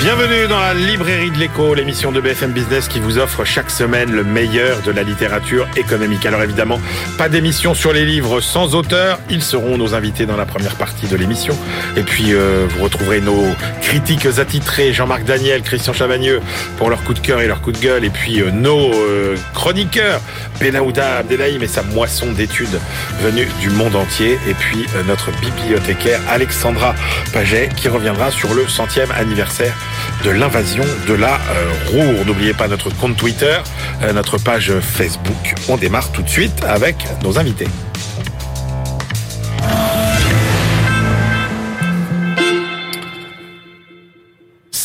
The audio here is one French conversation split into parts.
Bienvenue dans la librairie de l'écho, l'émission de BFM Business qui vous offre chaque semaine le meilleur de la littérature économique. Alors évidemment, pas d'émission sur les livres sans auteur, ils seront nos invités dans la première partie de l'émission. Et puis euh, vous retrouverez nos critiques attitrés, Jean-Marc Daniel, Christian Chavagneux pour leur coup de cœur et leur coup de gueule. Et puis euh, nos euh, chroniqueurs, Benaouda Abdelhaim et sa moisson d'études venues du monde entier. Et puis notre bibliothécaire Alexandra Paget qui reviendra sur le centième anniversaire de l'invasion de la euh, Roure. N'oubliez pas notre compte Twitter, euh, notre page Facebook. On démarre tout de suite avec nos invités.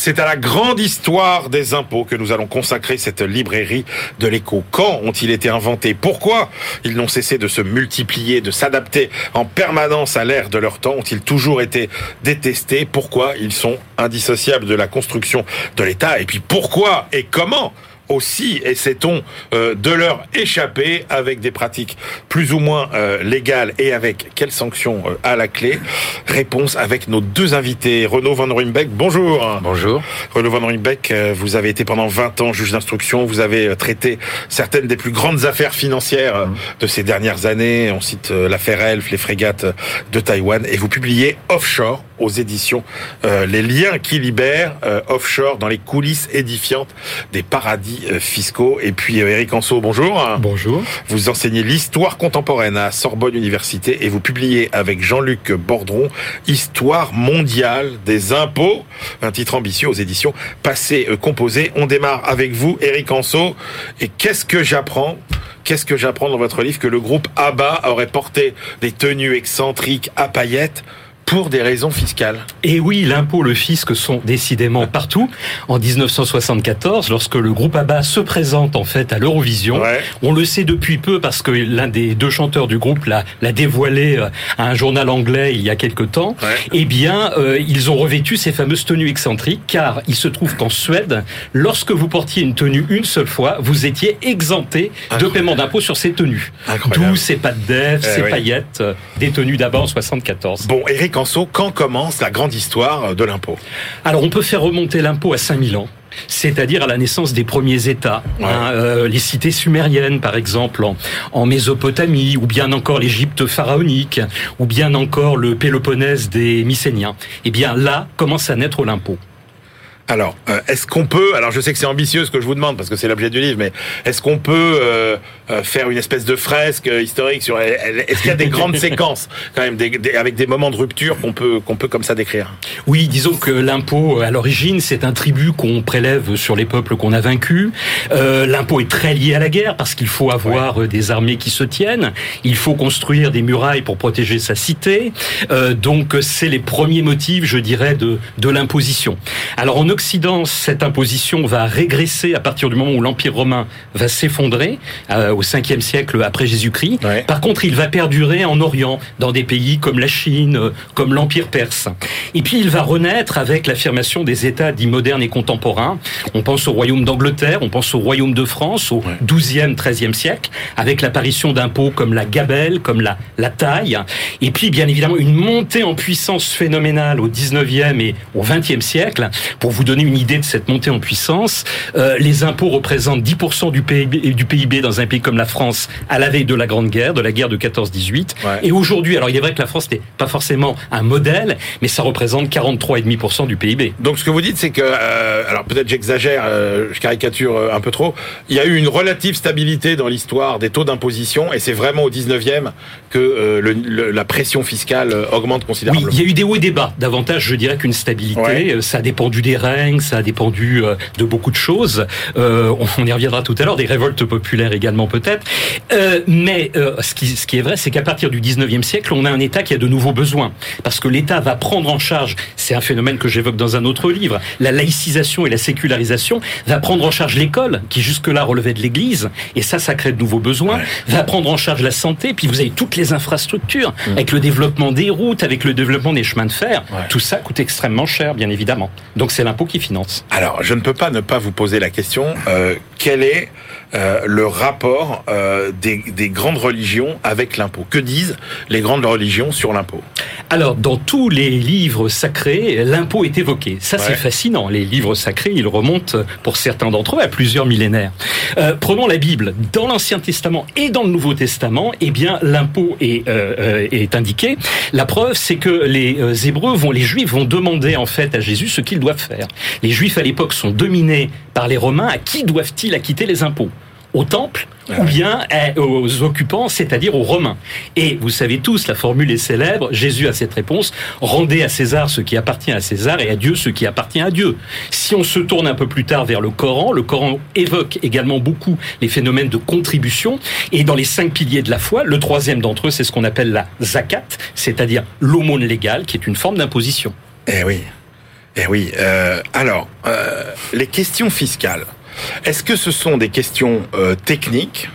C'est à la grande histoire des impôts que nous allons consacrer cette librairie de l'écho. Quand ont-ils été inventés? Pourquoi ils n'ont cessé de se multiplier, de s'adapter en permanence à l'ère de leur temps? Ont-ils toujours été détestés? Pourquoi ils sont indissociables de la construction de l'État? Et puis pourquoi et comment aussi essaie-t-on euh, de leur échapper avec des pratiques plus ou moins euh, légales et avec quelles sanctions euh, à la clé? Réponse avec nos deux invités. Renaud Van Ruymbeck, bonjour. Bonjour. Renaud Van Ruymbeck, vous avez été pendant 20 ans juge d'instruction, vous avez traité certaines des plus grandes affaires financières mmh. de ces dernières années. On cite l'affaire Elf, les frégates de Taïwan, et vous publiez Offshore aux éditions Les liens qui libèrent, Offshore dans les coulisses édifiantes des paradis euh, fiscaux. Et puis euh, Eric Anso, bonjour. Bonjour. Vous enseignez l'histoire contemporaine à Sorbonne Université et vous publiez avec Jean-Luc Bordron Histoire mondiale des impôts, un titre ambitieux aux éditions Passé euh, Composé. On démarre avec vous, Eric Anso. Et qu'est-ce que j'apprends Qu'est-ce que j'apprends dans votre livre que le groupe ABBA aurait porté des tenues excentriques à paillettes pour des raisons fiscales. Et oui, l'impôt, le fisc sont décidément partout. En 1974, lorsque le groupe ABBA se présente en fait à l'Eurovision, on le sait depuis peu parce que l'un des deux chanteurs du groupe l'a, dévoilé euh, à un journal anglais il y a quelque temps. Eh bien, euh, ils ont revêtu ces fameuses tenues excentriques, car il se trouve qu'en Suède, lorsque vous portiez une tenue une seule fois, vous étiez exempté de paiement d'impôt sur ces tenues. D'où ces pattes d'Ève, eh ces paillettes, euh, des tenues d'abord en 74. Bon, Eric quand commence la grande histoire de l'impôt Alors on peut faire remonter l'impôt à 5000 ans c'est-à-dire à la naissance des premiers États. Hein, euh, les cités sumériennes, par exemple, en, Mésopotamie, ou bien encore l'Égypte pharaonique, ou bien encore le Péloponnèse des Mycéniens. Eh bien là commence à naître l'impôt. Alors, euh, est-ce qu'on peut, alors je sais que c'est ambitieux ce que je vous demande parce que c'est l'objet du livre, mais est-ce qu'on peut euh, euh, faire une espèce de fresque historique sur, est-ce qu'il y a des grandes séquences quand même, avec des moments de rupture qu'on peut qu'on peut comme ça décrire? Oui, disons que l'impôt à l'origine c'est un tribut qu'on prélève sur les peuples qu'on a vaincus. l'impôt est très lié à la guerre parce qu'il faut avoir des armées qui se tiennent, il faut construire des murailles pour protéger sa cité. donc c'est les premiers motifs, je dirais, de de l'imposition. Alors en Occident, cette imposition va régresser à partir du moment où l'Empire romain va s'effondrer euh, au 5e siècle après Jésus-Christ. Par contre, il va perdurer en Orient, dans des pays comme la Chine, euh, comme l'Empire perse. Et puis, il va renaître avec l'affirmation des États dits modernes et contemporains. On pense au royaume d'Angleterre, on pense au royaume de France au 12e, 13e siècle, avec l'apparition d'impôts comme la gabelle, comme la, la taille. Et puis, bien évidemment, une montée en puissance phénoménale au 19e et au 20e siècle. Pour vous donner une idée de cette montée en puissance, euh, les impôts représentent 10% du PIB, du PIB dans un pays comme la France à la veille de la Grande Guerre, de la guerre de 14-18. Et aujourd'hui, alors il est vrai que la France n'est pas forcément un modèle, mais ça représente 43,5% du PIB. Donc ce que vous dites, c'est que, euh, alors peut-être j'exagère, euh, je caricature un peu trop, il y a eu une relative stabilité dans l'histoire des taux d'imposition, et c'est vraiment au 19e que le, la pression fiscale augmente considérablement. Oui, il y a eu des hauts et des bas, davantage je dirais qu'une stabilité. Ça dépend du des règles ça a dépendu euh, de beaucoup de choses. Euh, on y reviendra tout à l'heure, des révoltes populaires également peut-être. Euh, mais ce, qui, ce qui est vrai, c'est qu'à partir du 19e siècle, on a un État qui a de nouveaux besoins. Parce que l'État va prendre en charge, c'est un phénomène que j'évoque dans un autre livre, la laïcisation et la sécularisation, va prendre en charge l'école, qui jusque-là relevait de l'Église, et ça, ça crée de nouveaux besoins, va prendre en charge la santé, puis vous avez toutes les infrastructures, mmh. avec le développement des routes, avec le développement des chemins de fer, tout ça coûte extrêmement cher, bien évidemment. Donc c'est l'impôt qui finance. Alors, je ne peux pas ne pas vous poser la question, euh, quelle est euh, le rapport euh, des, des, grandes religions avec l'impôt. Que disent les grandes religions sur l'impôt? Alors, dans tous les livres sacrés, l'impôt est évoqué. Ça, c'est fascinant. Les livres sacrés, ils remontent, pour certains d'entre eux, à plusieurs millénaires. Euh, prenons la Bible. Dans l'Ancien Testament et dans le Nouveau Testament, eh bien, l'impôt est, euh, est indiqué. La preuve, c'est que les Hébreux vont, les Juifs vont demander en fait à Jésus ce qu'ils doivent faire. Les Juifs à l'époque sont dominés par les Romains. À qui doivent-ils acquitter les impôts? Au temple ou bien aux occupants, c'est-à-dire aux Romains. Et vous savez tous, la formule est célèbre, Jésus a cette réponse, rendez à César ce qui appartient à César et à Dieu ce qui appartient à Dieu. Si on se tourne un peu plus tard vers le Coran, le Coran évoque également beaucoup les phénomènes de contribution, et dans les cinq piliers de la foi, le troisième d'entre eux, c'est ce qu'on appelle la zakat, c'est-à-dire l'aumône légale, qui est une forme d'imposition. Eh oui, eh oui. Euh, alors, euh, les questions fiscales. Est-ce que ce sont des questions euh, techniques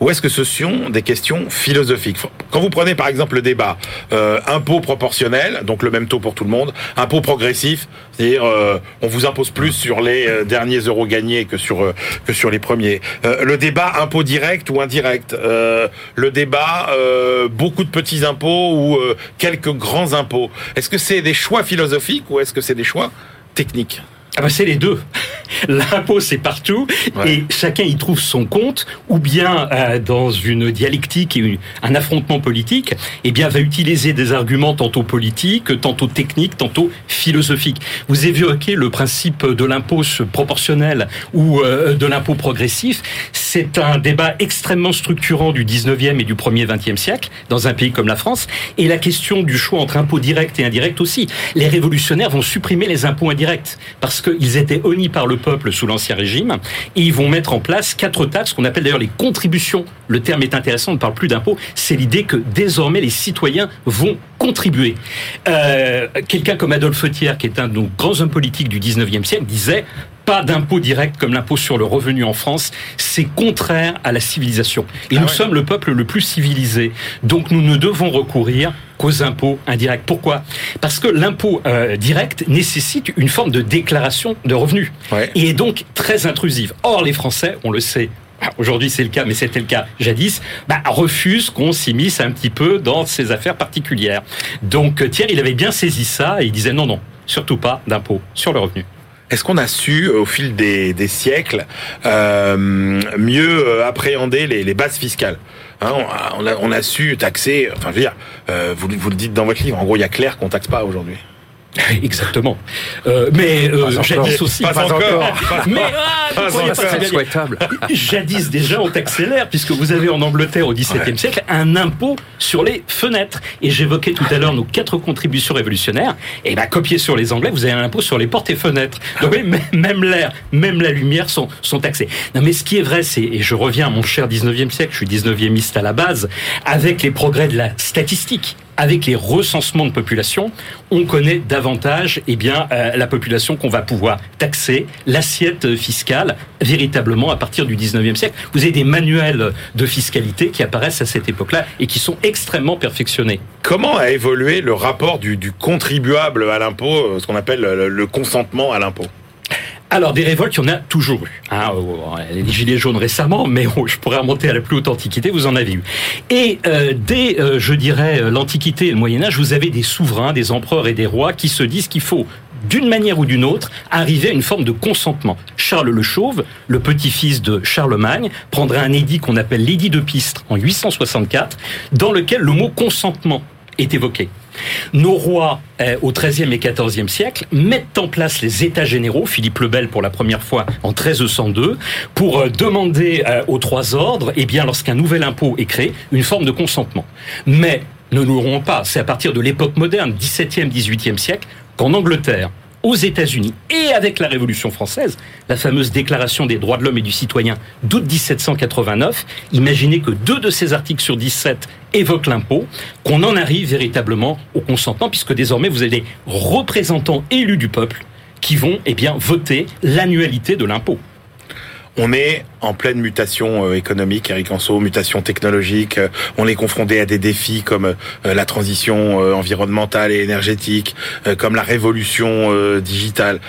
ou est-ce que ce sont des questions philosophiques? Quand vous prenez par exemple le débat euh, impôt proportionnel, donc le même taux pour tout le monde, impôt progressif, c'est-à-dire euh, on vous impose plus sur les derniers euros gagnés que sur que sur les premiers. le débat impôt direct ou indirect, le débat beaucoup de petits impôts ou quelques grands impôts? Est-ce que c'est des choix philosophiques ou est-ce que c'est des choix techniques? Ah ben c'est les deux. L'impôt, c'est partout, et chacun y trouve son compte, ou bien euh, dans une dialectique et un affrontement politique, eh bien va utiliser des arguments tantôt politiques, tantôt techniques, tantôt philosophiques. Vous évoquez le principe de l'impôt proportionnel ou euh, de l'impôt progressif. C'est un débat extrêmement structurant du 19e et du 1er 20e siècle dans un pays comme la France, et la question du choix entre impôt direct et indirect aussi. Les révolutionnaires vont supprimer les impôts indirects parce qu'ils étaient honnis par le peuple sous l'Ancien Régime, et ils vont mettre en place quatre taxes qu'on appelle d'ailleurs les contributions. Le terme est intéressant, on ne parle plus d'impôts, c'est l'idée que désormais les citoyens vont contribuer. Euh, quelqu'un comme Adolphe Thiers, qui est un de nos grands hommes politiques du 19e siècle, disait pas d'impôt direct comme l'impôt sur le revenu en France, c'est contraire à la civilisation. Et ah nous sommes le peuple le plus civilisé. Donc nous ne devons recourir qu'aux impôts indirects. Pourquoi? Parce que l'impôt euh, direct nécessite une forme de déclaration de revenus et est donc très intrusive. Or, les Français, on le sait, aujourd'hui c'est le cas, mais c'était le cas jadis, bah, refusent qu'on s'immisce un petit peu dans ces affaires particulières. Donc Thierry, il avait bien saisi ça et il disait non, non, surtout pas d'impôt sur le revenu. Est-ce qu'on a su, au fil des, siècles, euh, mieux euh, appréhender les, bases fiscales hein, on, a, su taxer, enfin je veux dire, euh, vous, vous le dites dans votre livre, en gros il y a clair qu'on taxe pas aujourd'hui. Exactement. Euh, mais euh, jadis aussi. Pas, encore. mais ah, jadis déjà on t'accélère puisque vous avez en Angleterre au XVIIe siècle un impôt sur les fenêtres. Et j'évoquais tout à l'heure nos quatre contributions révolutionnaires. Et ben copié sur les Anglais, vous avez un impôt sur les portes et fenêtres. Donc même l'air, même la lumière sont sont taxés. Non mais ce qui est vrai, c'est et je reviens à mon cher 19e siècle, je suis 19e à la base, avec les progrès de la statistique avec les recensements de population, on connaît davantage eh euh, la population qu'on va pouvoir taxer, l'assiette fiscale, véritablement à partir du 19e siècle. Vous avez des manuels de fiscalité qui apparaissent à cette époque-là et qui sont extrêmement perfectionnés. Comment a évolué le rapport du, contribuable à l'impôt, ce qu'on appelle le consentement à l'impôt? Alors, des révoltes, il y en a toujours eu. Hein, les gilets jaunes récemment, mais je pourrais remonter à la plus haute antiquité, vous en avez eu. Et euh, dès, euh, je dirais, euh, l'Antiquité et le Moyen Âge, vous avez des souverains, des empereurs et des rois qui se disent qu'il faut d'une manière ou d'une autre, arriver à une forme de consentement. Charles le Chauve, le petit-fils de Charlemagne, prendra un édit qu'on appelle l'édit de Pistre en 864, dans lequel le mot consentement est évoqué. Nos rois, euh, au XIIIe et XIVe siècle, mettent en place les États généraux, Philippe le Bel pour la première fois en 1302, pour euh, demander euh, aux trois ordres, eh bien, lorsqu'un nouvel impôt est créé, une forme de consentement. Mais ne nous l'aurons pas, c'est à partir de l'époque moderne, XVIIe, XVIIIe siècle, qu'en Angleterre, aux États-Unis et avec la Révolution française, la fameuse Déclaration des droits de l'homme et du citoyen d'août 1789, imaginez que deux de ces articles sur 17 évoquent l'impôt, qu'on en arrive véritablement au consentement, puisque désormais vous avez des représentants élus du peuple qui vont eh bien voter l'annualité de l'impôt. On est en pleine mutation euh, économique, Eric Anso, mutation technologique. Euh, on est confronté à des défis comme euh, la transition environnementale et énergétique, comme la révolution digitale.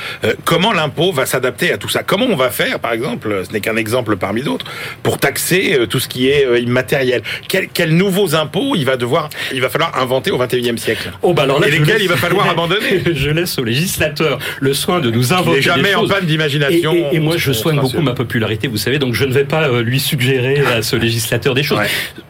Comment l'impôt va s'adapter à tout ça? Comment on va faire, par exemple, ce n'est qu'un exemple parmi d'autres, pour taxer tout ce qui est immatériel? Quels nouveaux impôts il va devoir, il va falloir inventer au 21e siècle? Oh bah alors là, Et lesquels il va falloir abandonner? Je laisse au législateur le soin de nous inventer. Il jamais en panne d'imagination. Et, et, moi, je soigne beaucoup ma popularité, vous savez, donc je ne vais pas euh, lui suggérer à ce législateur des choses.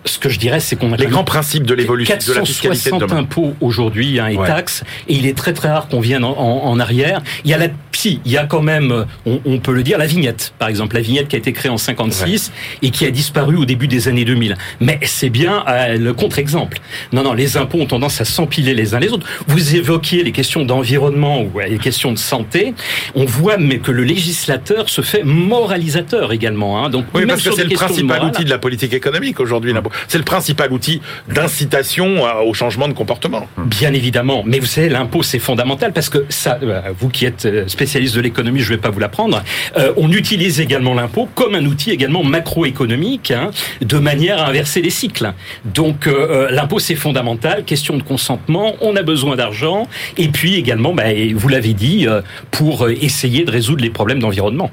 Ce que je dirais, c'est qu'on a les grands principes de l'évolution de la fiscalité de impôts aujourd'hui hein, et taxes, et il est très très rare qu'on vienne en, en, arrière. Il y a la si, il y a quand même, on, on, peut le dire, la vignette, par exemple, la vignette qui a été créée en 56 et qui a disparu au début des années 2000. Mais c'est bien euh, le contre-exemple. Non, non, les impôts ont tendance à s'empiler les uns les autres. Vous évoquiez les questions d'environnement ou les questions de santé. On voit mais que le législateur se fait moralisateur également. Hein. Donc, oui, parce que c'est le principal outil de la politique économique aujourd'hui. C'est le principal outil d'incitation au changement de comportement. Bien évidemment. Mais vous savez, l'impôt, c'est fondamental parce que ça, euh, vous qui êtes euh, spécialiste de l'économie, je ne vais pas vous l'apprendre, euh, on utilise également l'impôt comme un outil également macroéconomique hein, de manière à inverser les cycles. Donc l'impôt, c'est fondamental. Question de consentement, on a besoin d'argent. Et puis également, bah, vous l'avez dit, pour essayer de résoudre les problèmes d'environnement.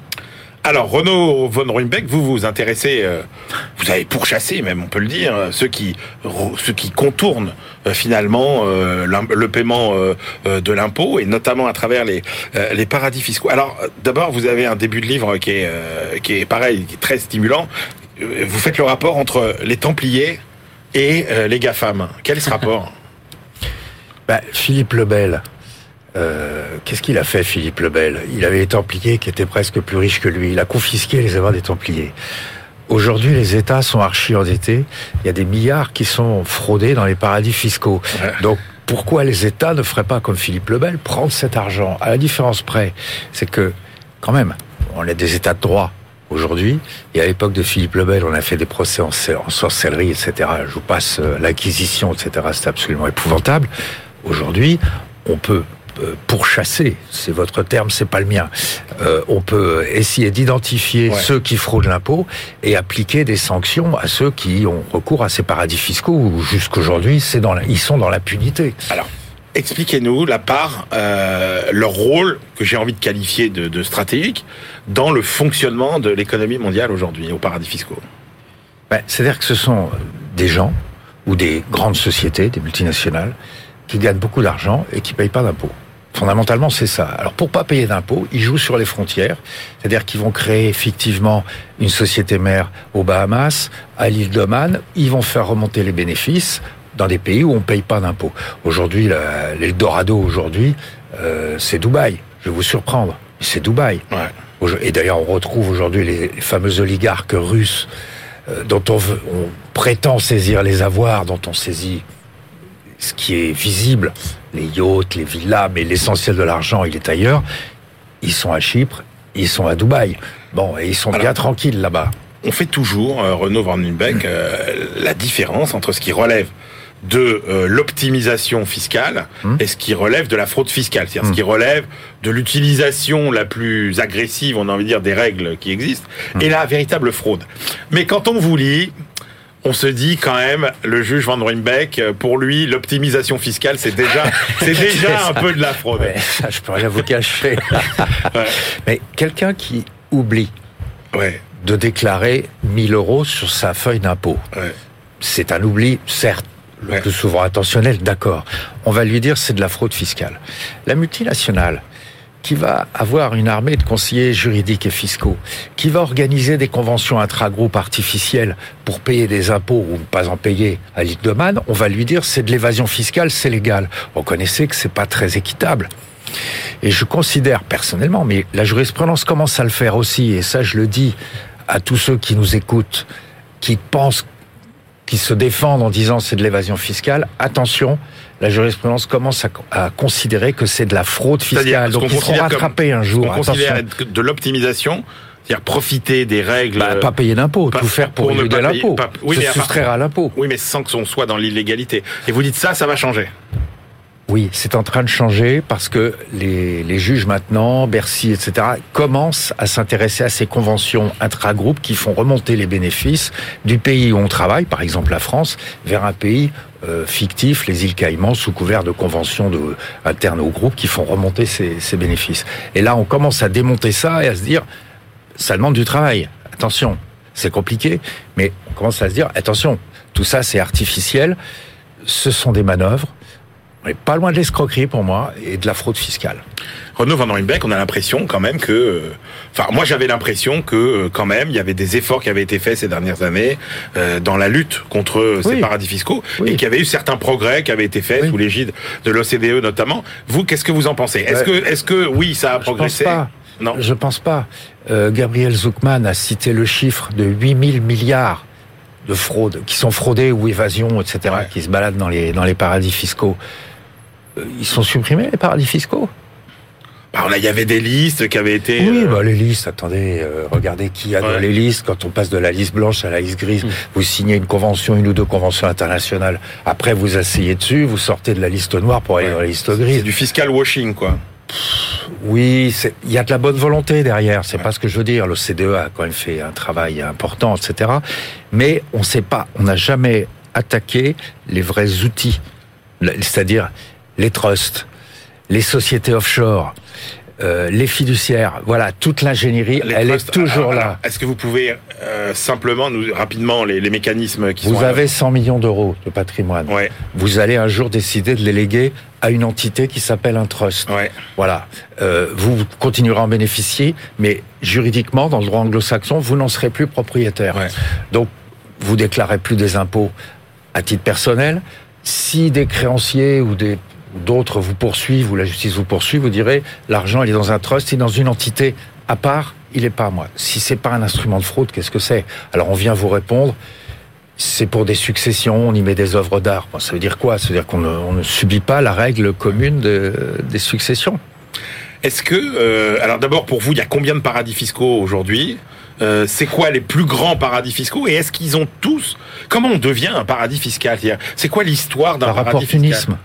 Alors, Renaud von Ruimbeck, vous vous intéressez, euh, vous avez pourchassé même, on peut le dire, ceux qui, ceux contournent euh, finalement euh, le paiement de l'impôt et notamment à travers les, paradis fiscaux. Alors, d'abord, vous avez un début de livre qui est, qui est pareil, qui est très stimulant. Vous faites le rapport entre les Templiers et les GAFAM. Quel est ce rapport? Bah, Philippe Lebel, euh, qu'est-ce qu'il a fait, Philippe Lebel Il avait les Templiers qui étaient presque plus riches que lui. Il a confisqué les avoirs des Templiers. Aujourd'hui, les États sont archi-endettés. Il y a des milliards qui sont fraudés dans les paradis fiscaux. Donc, pourquoi les États ne feraient pas comme Philippe Lebel, prendre cet argent? À la différence près, c'est que, quand même, on a des États de droit aujourd'hui. Et à l'époque de Philippe Lebel, on a fait des procès en, en sorcellerie, etc. Je vous passe euh, l'acquisition, etc. C'est absolument épouvantable. Aujourd'hui, on peut euh, pour chasser, c'est votre terme, c'est pas le mien. Euh, on peut essayer d'identifier ceux qui fraudent l'impôt et appliquer des sanctions à ceux qui ont recours à ces paradis fiscaux où jusqu'aujourd'hui, c'est dans ils sont dans l'impunité. Alors, expliquez-nous la part, euh, leur rôle que j'ai envie de qualifier de, de, stratégique dans le fonctionnement de l'économie mondiale aujourd'hui aux paradis fiscaux. Ben, C'est-à-dire que ce sont des gens ou des grandes sociétés, des multinationales, qui gagnent beaucoup d'argent et qui payent pas d'impôts. Fondamentalement, c'est ça. Alors, pour pas payer d'impôts, ils jouent sur les frontières, c'est-à-dire qu'ils vont créer effectivement une société mère aux Bahamas, à l'île d'Oman. Ils vont faire remonter les bénéfices dans des pays où on paye pas d'impôts. Aujourd'hui, l'Eldorado aujourd'hui, euh, c'est Dubaï. Je vais vous surprendre, c'est Dubaï. Ouais. Et d'ailleurs, on retrouve aujourd'hui les, fameux oligarques russes euh, dont on, on prétend saisir les avoirs, dont on saisit ce qui est visible, les yachts, les villas, mais l'essentiel de l'argent, il est ailleurs. Ils sont à Chypre, ils sont à Dubaï. Bon, et ils sont bien tranquilles là-bas. On fait toujours, euh, Renaud Van Nubeck, euh, la différence entre ce qui relève de euh, l'optimisation fiscale hmm. et ce qui relève de la fraude fiscale, c'est-à-dire ce qui hmm. relève de l'utilisation la plus agressive, on a envie de dire, des règles qui existent, hmm. et la véritable fraude. Mais quand on vous lit, on se dit quand même, le juge Van Ruymbeck, pour lui, l'optimisation fiscale, c'est déjà, c'est déjà un peu de la fraude. ça, je peux rien vous cacher. Mais quelqu'un qui oublie de déclarer 1000 euros sur sa feuille d'impôt, c'est un oubli, certes, le plus souvent intentionnel, d'accord. On va lui dire c'est de la fraude fiscale. La multinationale, qui va avoir une armée de conseillers juridiques et fiscaux, qui va organiser des conventions intra-groupes artificielles pour payer des impôts ou ne pas en payer à l'île de Man, on va lui dire c'est de l'évasion fiscale, c'est légal. On connaissait que c'est pas très équitable. Et je considère personnellement, mais la jurisprudence commence à le faire aussi, et ça je le dis à tous ceux qui nous écoutent, qui pensent qui se défendent en disant c'est de l'évasion fiscale, attention, la jurisprudence commence à, considérer que c'est de la fraude fiscale. Donc ils seront rattrapés un jour. On considère de l'optimisation, c'est-à-dire profiter des règles. Bah, pas payer d'impôt, tout faire pour, pour de l'impôt. Oui, se soustraire à l'impôt. Oui, mais sans que on soit dans l'illégalité. Et vous dites ça, ça va changer. Oui, c'est en train de changer parce que les, juges maintenant, Bercy, etc., commencent à s'intéresser à ces conventions intra-groupes qui font remonter les bénéfices du pays où on travaille, par exemple la France, vers un pays euh, fictif, les îles Caïmans, sous couvert de conventions de, internes au groupe qui font remonter ces, ces bénéfices. Et là, on commence à démonter ça et à se dire, ça demande du travail. Attention, c'est compliqué, mais on commence à se dire, attention, tout ça c'est artificiel, ce sont des manœuvres, on n'est pas loin de l'escroquerie pour moi et de la fraude fiscale. Renaud Van Ruybeck, on a l'impression quand même que, euh, enfin moi j'avais l'impression que euh, quand même il y avait des efforts qui avaient été faits ces dernières années euh, dans la lutte contre ces paradis fiscaux et qu'il y avait eu certains progrès qui avaient été faits sous l'égide de l'OCDE notamment. Vous, qu'est-ce que vous en pensez? Est-ce que, est-ce que oui, ça a progressé Je pense pas. Non, je pense pas. Gabriel Zuckman a cité le chiffre de 8000 milliards de fraudes qui sont fraudées ou évasions, etc., qui se baladent dans les dans les paradis fiscaux. Ils sont supprimés les paradis fiscaux bah, il y avait des listes qui avaient été. Oui, bah, les listes. Attendez, regardez qui a dans les listes. Quand on passe de la liste blanche à la liste grise, mm. vous signez une convention, une ou deux conventions internationales. Après, vous asseyez dessus, vous sortez de la liste noire pour aller dans la liste grise. C'est du fiscal washing, quoi. Oui, il y a de la bonne volonté derrière. C'est pas ce que je veux dire. Le CDE a quand même fait un travail important, etc. Mais on ne sait pas. On n'a jamais attaqué les vrais outils, c'est-à-dire les trusts, les sociétés offshore, euh, les fiduciaires, voilà, toute l'ingénierie, elle est toujours là. Est-ce que vous pouvez euh, simplement nous rapidement les, les mécanismes qui vous sont Vous avez 100 millions d'euros de patrimoine. Ouais. Vous allez un jour décider de les léguer à une entité qui s'appelle un trust. Ouais. Voilà. Euh, vous continuerez à en bénéficier, mais juridiquement, dans le droit anglo-saxon, vous n'en serez plus propriétaire. Ouais. Donc, vous déclarez plus des impôts à titre personnel. Si des créanciers ou des d'autres vous poursuivent ou la justice vous poursuit, vous direz l'argent il est dans un trust, il est dans une entité à part, il est pas à moi. Si c'est pas un instrument de fraude, qu'est-ce que c'est? Alors on vient vous répondre. C'est pour des successions, on y met des œuvres d'art. ça veut dire quoi? Ça veut dire qu'on ne, ne, subit pas la règle commune de, des successions. Est-ce que, euh, alors d'abord pour vous, il y a combien de paradis fiscaux aujourd'hui? Euh, c'est quoi les plus grands paradis fiscaux? Et est-ce qu'ils ont tous Comment on devient un paradis fiscal? C'est quoi l'histoire d'un paradis fiscal?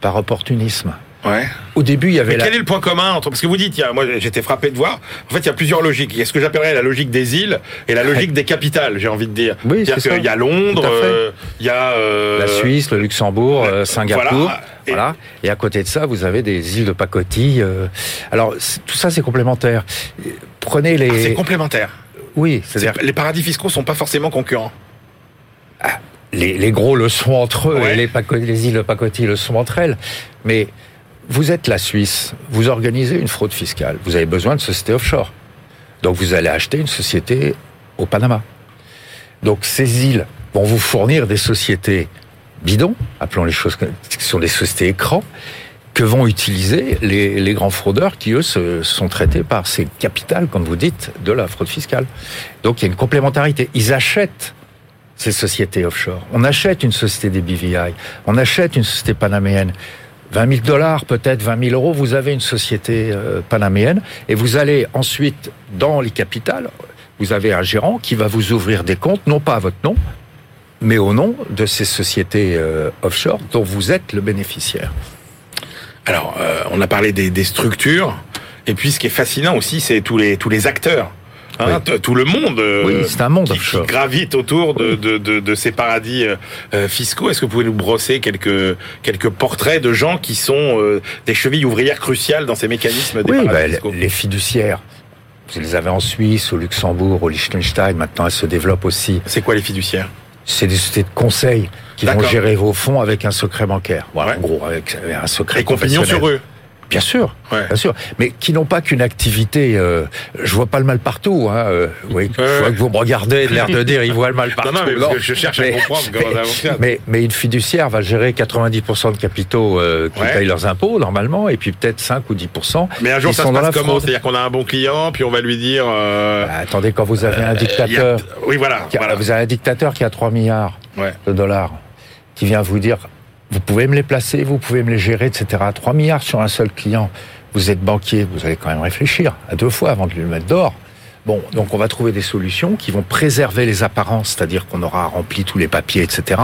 Par opportunisme. Ouais. Au début, il y avait. Mais quel est le point commun entre parce que vous dites, il y a, moi j'étais frappé de voir. En fait, il y a plusieurs logiques. Il y a ce que j'appellerais la logique des îles et la logique des capitales. J'ai envie de dire. Oui, c'est ça. Il y a Londres, euh, il y a euh, la Suisse, le Luxembourg, euh, Singapour. Voilà. Et... voilà. Et à côté de ça, vous avez des îles de pacotille. Alors tout ça, c'est complémentaire. Prenez les. Ah, c'est complémentaire. Oui, c'est-à-dire les paradis fiscaux sont pas forcément concurrents. Ah, les, les, gros le sont entre eux ouais. et les, les îles de pacotille le sont entre elles. Mais vous êtes la Suisse, vous organisez une fraude fiscale, vous avez besoin de société offshore. Donc vous allez acheter une société au Panama. Donc ces îles vont vous fournir des sociétés bidons, appelons les choses qui sont des sociétés écrans, que vont utiliser les, les, grands fraudeurs qui, eux, se, sont traités par ces capitales, comme vous dites, de la fraude fiscale. Donc il y a une complémentarité. Ils achètent ces sociétés offshore. On achète une société des BVI, on achète une société panaméenne. 20 000 dollars, peut-être 20 000 euros, vous avez une société euh, panaméenne et vous allez ensuite dans les capitales, vous avez un gérant qui va vous ouvrir des comptes, non pas à votre nom, mais au nom de ces sociétés euh, offshore dont vous êtes le bénéficiaire. Alors, euh, on a parlé des, des, structures, et puis ce qui est fascinant aussi, c'est tous les tous les acteurs. Hein, oui. Tout le monde, oui, c'est un monde qui, qui, gravite autour de, de, de, de ces paradis euh, fiscaux. Est-ce que vous pouvez nous brosser quelques quelques portraits de gens qui sont euh, des chevilles ouvrières cruciales dans ces mécanismes des oui, paradis bah, fiscaux? Les fiduciaires. Vous les avez en Suisse, au Luxembourg, au Liechtenstein. Maintenant, elles se développent aussi. C'est quoi les fiduciaires? C'est des sociétés de conseil qui vont gérer vos fonds avec un secret bancaire. Voilà, ouais. en gros, avec un secret Et sur eux. Bien sûr, ouais. bien sûr, mais qui n'ont pas qu'une activité. Euh, je vois pas le mal partout. Hein, euh, oui, je vois que vous me regardez, l'air de dire, il voit le mal partout. Non, non, mais non. je cherche mais, à comprendre mais, mais, mais, une fiduciaire va gérer 90% de capitaux euh, qui ouais. payent leurs impôts normalement, et puis peut-être 5 ou 10%. Mais un jour, ça se passe comment? C'est-à-dire qu'on a un bon client, puis on va lui dire. Bah, attendez, quand vous avez un dictateur, a... oui, voilà, qui a, voilà, vous avez un dictateur qui a 3 milliards ouais. de dollars, qui vient vous dire, vous pouvez me les placer, vous pouvez me les gérer, etc. 3 milliards sur un seul client vous êtes banquier, vous allez quand même réfléchir à deux fois avant de lui mettre d'or. Bon, donc on va trouver des solutions qui vont préserver les apparences, c'est-à-dire qu'on aura rempli tous les papiers, etc.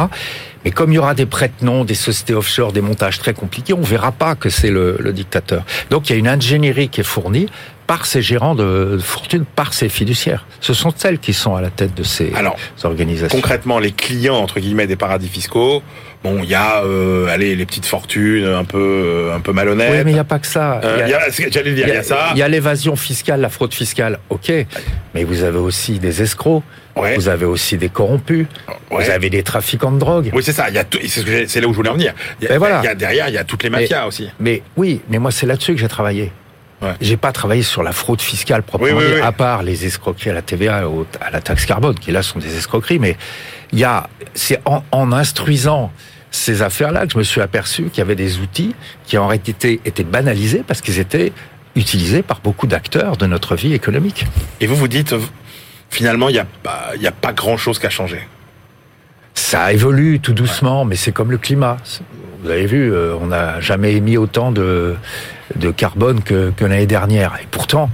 Mais comme il y aura des prête-noms, des sociétés offshore, des montages très compliqués, on verra pas que c'est le, le, dictateur. Donc il y a une ingénierie qui est fournie par ces gérants de fortune, par ces fiduciaires. Ce sont celles qui sont à la tête de ces Alors, organisations. Concrètement, les clients entre guillemets des paradis fiscaux, bon, il y a euh, allez les petites fortunes un peu un peu malhonnêtes. Oui, mais il n'y a pas que ça. Euh, J'allais dire, il y a ça. Il y a l'évasion fiscale, la fraude fiscale. Ok, mais vous avez aussi des escrocs. Vous avez aussi des corrompus. Vous avez des trafiquants de drogue. Oui, c'est ça. C'est là où je voulais en venir. Il y a, voilà. il y a derrière, il y a toutes les mafias aussi. Mais oui, mais moi, c'est là-dessus que j'ai travaillé. Ouais. J'ai pas travaillé sur la fraude fiscale proprement dit, à part les escroqueries à la TVA, à la taxe carbone, qui là sont des escroqueries. Mais il y a, c'est en, en instruisant ces affaires-là que je me suis aperçu qu'il y avait des outils qui en réalité étaient banalisés parce qu'ils étaient utilisés par beaucoup d'acteurs de notre vie économique. Et vous vous dites, finalement, il n'y a a pas grand-chose qu'à changer. Ça évolue tout doucement, mais c'est comme le climat. Vous avez vu, euh, on n'a jamais émis autant de, de carbone que, que l'année dernière. Et pourtant,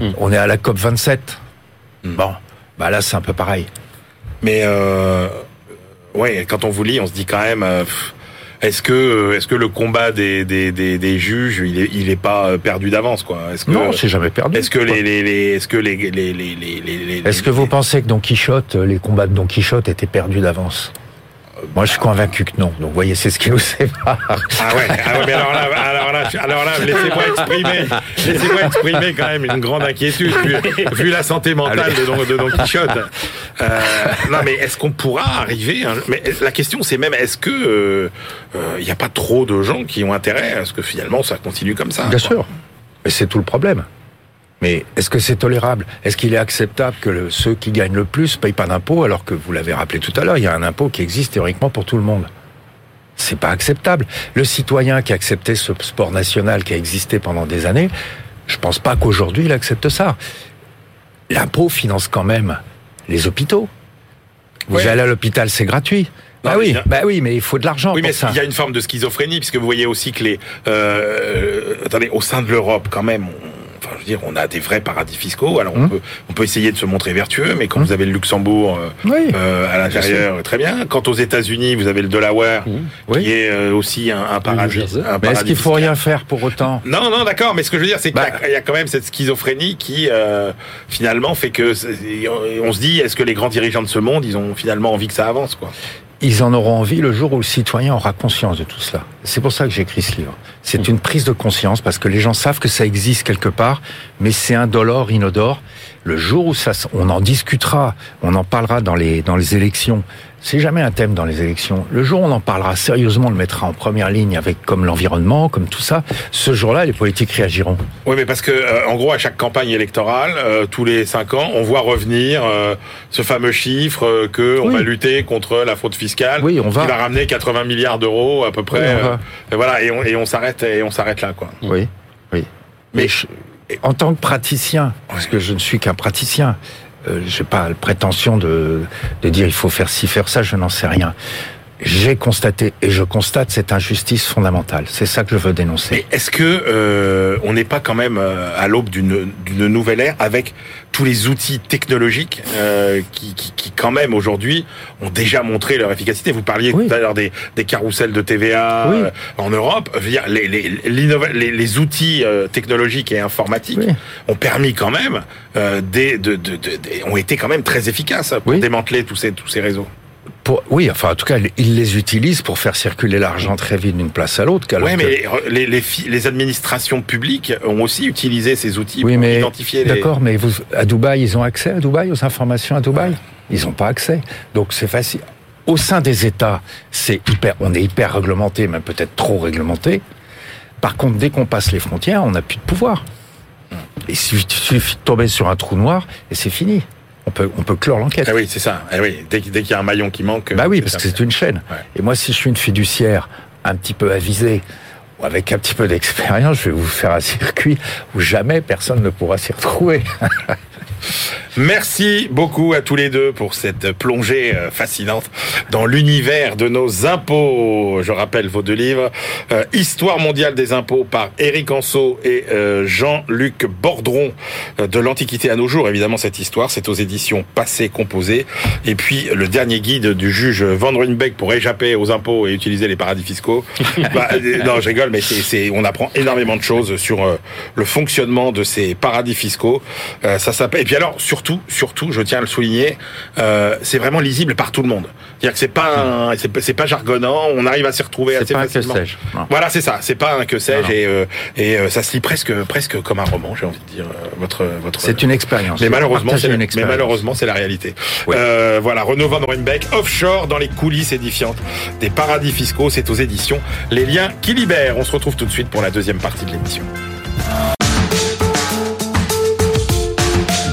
hmm. on est à la COP 27. Hmm. Bon, bah là, c'est un peu pareil. Mais euh, ouais, quand on vous lit, on se dit quand même. Euh, est-ce que est-ce que le combat des, des, des, des juges il est, il est pas euh, perdu d'avance quoi? Est-ce que non c'est jamais perdu. Est-ce que les, les, les est-ce que les les les les, est-ce que vous pensez que Don Quichotte les combats de Don Quichotte étaient perdus d'avance? Moi, je suis convaincu que non. Donc, vous voyez, c'est ce qui nous sépare. Ah ouais, ah ouais mais alors là, alors là, alors là laissez-moi exprimer, laissez-moi exprimer quand même une grande inquiétude, vu, la santé mentale de Don, de Don Quichotte. Euh, non, mais est-ce qu'on pourra arriver hein, Mais la question, c'est même, est-ce que il euh, n'y euh, a pas trop de gens qui ont intérêt à ce que finalement ça continue comme ça Bien sûr. Mais c'est tout le problème. Mais est-ce que c'est tolérable? Est-ce qu'il est acceptable que ceux qui gagnent le plus payent pas d'impôt alors que vous l'avez rappelé tout à l'heure, il y a un impôt qui existe théoriquement pour tout le monde? C'est pas acceptable. Le citoyen qui a accepté ce sport national qui a existé pendant des années, je pense pas qu'aujourd'hui il accepte ça. L'impôt finance quand même les hôpitaux. Vous allez à l'hôpital, c'est gratuit. Bah oui, bah oui, mais il faut de l'argent. Oui, mais il y a une forme de schizophrénie puisque vous voyez aussi que les, euh, attendez, au sein de l'Europe, quand même, enfin, je veux dire, on a des vrais paradis fiscaux. Alors, on, hum. peut, on peut essayer de se montrer vertueux, mais quand hum. vous avez le Luxembourg euh, euh, à l'intérieur, très bien. Quand aux États-Unis, vous avez le Delaware, hum. qui est euh, aussi un, un paradis. mais est-ce qu'il faut rien faire pour autant? Non, non, d'accord. Mais ce que je veux dire, c'est qu'il y, a bah. quand même cette schizophrénie qui, finalement, fait que on se dit, est-ce que les grands dirigeants de ce monde, ils ont finalement envie que ça avance, quoi? Ils en auront envie le jour où le citoyen aura conscience de tout cela. C'est pour ça que j'écris ce livre. C'est mmh. une prise de conscience parce que les gens savent que ça existe quelque part, mais c'est indolore, inodore. Le jour où ça, on en discutera, on en parlera dans les dans les élections c'est jamais un thème dans les élections. Le jour où on en parlera sérieusement, on le mettra en première ligne avec comme l'environnement, comme tout ça. Ce jour-là, les politiques réagiront. Oui, mais parce que euh, en gros, à chaque campagne électorale, euh, tous les cinq ans, on voit revenir euh, ce fameux chiffre que on va lutter contre la fraude fiscale, oui, on va. qui va ramener 80 milliards d'euros à peu près. et voilà, et on, et on s'arrête et on s'arrête là, quoi. Oui, oui. Mais, en tant que praticien, parce que je ne suis qu'un praticien, j'ai pas la prétention de, de dire il faut faire ci, faire ça, je n'en sais rien j'ai constaté et je constate cette injustice fondamentale. C'est ça que je veux dénoncer. Mais est-ce que euh, on n'est pas quand même euh, à l'aube d'une nouvelle ère avec tous les outils technologiques euh, qui, qui, qui, quand même aujourd'hui ont déjà montré leur efficacité? Vous parliez tout à l'heure des, des carousels de TVA euh, en Europe. Je veux dire, les, les, les, les outils euh, technologiques et informatiques ont permis quand même des, de, de, de, ont été quand même très efficaces pour démanteler tous ces tous ces réseaux oui, enfin, en tout cas, ils les utilisent pour faire circuler l'argent très vite d'une place à l'autre. Oui, mais les, les, les, administrations publiques ont aussi utilisé ces outils pour identifier les... D'accord, mais vous, à Dubaï, ils ont accès à Dubaï, aux informations à Dubaï Ils n'ont pas accès. Donc c'est facile. Au sein des États, c'est hyper, on est hyper réglementé, même peut-être trop réglementé. Par contre, dès qu'on passe les frontières, on n'a plus de pouvoir. Il suffit de tomber sur un trou noir et c'est fini on peut, on peut clore l'enquête. Ah oui, c'est ça. Ah oui, dès, dès qu'il y a un maillon qui manque. Bah oui, parce que c'est une chaîne. Et moi, si je suis une fiduciaire un petit peu avisée, ou avec un petit peu d'expérience, je vais vous faire un circuit où jamais personne ne pourra s'y retrouver. Merci beaucoup à tous les deux pour cette plongée euh, fascinante dans l'univers de nos impôts. Je rappelle vos deux livres, euh, Histoire mondiale des impôts par Éric Anceau et euh, Jean-Luc Bordron, de l'Antiquité à nos jours. Évidemment, cette histoire, c'est aux éditions Passé Composé. Et puis, le dernier guide du juge Van Ruynbeck pour échapper aux impôts et utiliser les paradis fiscaux. bah, non, je rigole, mais c'est, on apprend énormément de choses sur le fonctionnement de ces paradis fiscaux. ça s'appelle. Et puis alors, surtout, surtout, je tiens à le souligner, euh, c'est vraiment lisible par tout le monde. C'est-à-dire que c'est pas c'est pas jargonnant, on arrive à s'y retrouver assez pas facilement. Un que sais Voilà, c'est ça. C'est pas un que sais-je et, euh, et euh, ça se lit presque presque comme un roman, j'ai envie de dire. votre votre. C'est une expérience. Mais malheureusement, c'est mais malheureusement c'est la réalité. voilà, Renaud Van Ruynbeck, offshore dans les coulisses édifiantes des paradis fiscaux. C'est aux éditions Les Liens qui libèrent. On se retrouve tout de suite pour la deuxième partie de l'émission.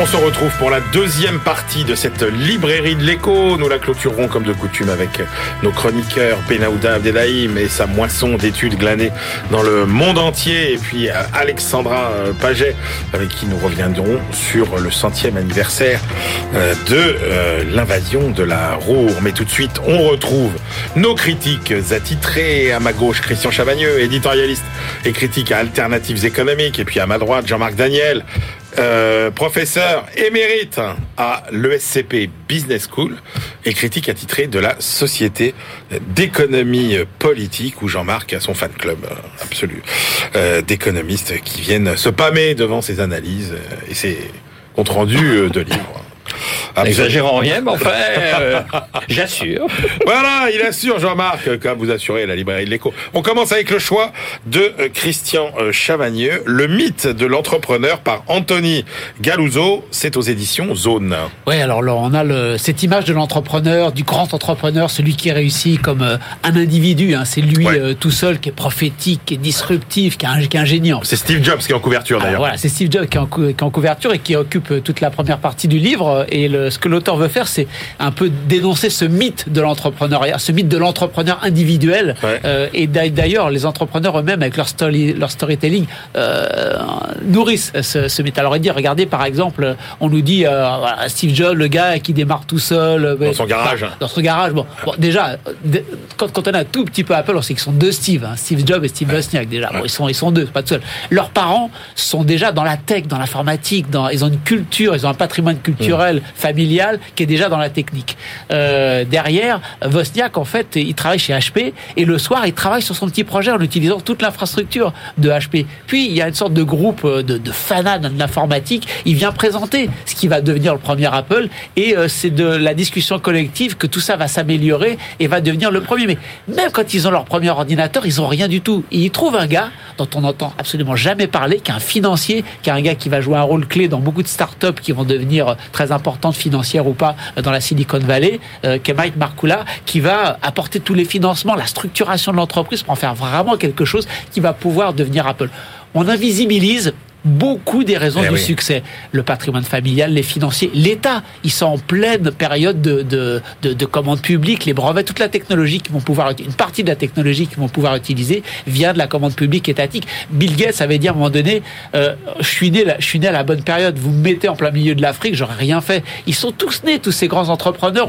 on se retrouve pour la deuxième partie de cette librairie de l'écho. Nous la clôturerons comme de coutume avec nos chroniqueurs Benaouda Abdelhaim et sa moisson d'études glanées dans le monde entier. Et puis euh, Alexandra euh, Paget avec qui nous reviendrons sur le centième anniversaire euh, de l'invasion de la Roure. Mais tout de suite, on retrouve nos critiques attitrés. À ma gauche, Christian Chavagneux, éditorialiste et critique à Alternatives économiques. Et puis à ma droite, Jean-Marc Daniel, euh, professeur émérite à l'ESCP Business School et critique attitré de la Société d'économie politique où Jean-Marc a son fan club euh, absolu euh, d'économistes qui viennent se pâmer devant ses analyses et ses comptes rendus de livres. N'exagérons rien, mais enfin, euh, j'assure. Voilà, il assure, Jean-Marc, comme vous assurez la librairie de l'écho. On commence avec le choix de euh, Christian euh, Chavagneux, Le mythe de l'entrepreneur par Anthony Galouzo. C'est aux éditions Zone. Oui, alors là, on a le, cette image de l'entrepreneur, du grand entrepreneur, celui qui réussit comme un individu. Hein. C'est lui tout seul qui est prophétique, qui est disruptif, qui est, ingénieur. C'est Steve Jobs qui est en couverture d'ailleurs. Voilà, c'est Steve Jobs qui est, en, qui est en couverture et qui occupe toute la première partie du livre. Et le, ce que l'auteur veut faire, c'est un peu dénoncer ce mythe de l'entrepreneuriat, ce mythe de l'entrepreneur individuel. Euh, et d'ailleurs, les entrepreneurs eux-mêmes, avec leur, story, leur storytelling, euh, nourrissent ce, mythe. Alors, dit, regardez, par exemple, on nous dit euh, Steve Jobs, le gars qui démarre tout seul. Dans son garage. Dans, son garage. Bon, déjà, quand, quand, on a un tout petit peu Apple, on sait qu'ils sont deux Steve, hein, Steve Jobs et Steve Wozniak, déjà. Bon, ils, sont, ils sont deux, pas tout seuls. Leurs parents sont déjà dans la tech, dans l'informatique, dans, ils ont une culture, ils ont un patrimoine culturel, mmh. familial qui est déjà dans la technique. Euh, derrière, Wozniak, en fait, il travaille chez HP et le soir, il travaille sur son petit projet en utilisant toute l'infrastructure de HP. Puis, il y a une sorte de groupe de, de fanats de l'informatique. Il vient présenter ce qui va devenir le premier Apple et euh, c'est de la discussion collective que tout ça va s'améliorer et va devenir le premier. Mais même quand ils ont leur premier ordinateur, ils ont rien du tout. ils trouvent un gars dont on n'entend absolument jamais parler, qui est un financier, qui est un gars qui va jouer un rôle clé dans beaucoup de startups qui vont devenir très importantes financière ou pas euh, dans la Silicon Valley, euh, qui est Mike Markula, qui va apporter tous les financements, la structuration de l'entreprise pour en faire vraiment quelque chose qui va pouvoir devenir Apple. On invisibilise beaucoup des raisons eh du succès. Le patrimoine familial, les financiers, l'État, ils sont en pleine période de, de, de, de commande publique, les brevets, toute la technologie qui vont pouvoir, une partie de la technologie qu'ils vont pouvoir utiliser vient de la commande publique étatique. Bill Gates avait dit à un moment donné, euh, je suis né, je suis né à la bonne période, vous me mettez en plein milieu de l'Afrique, j'aurais rien fait. Ils sont tous nés, tous ces grands entrepreneurs,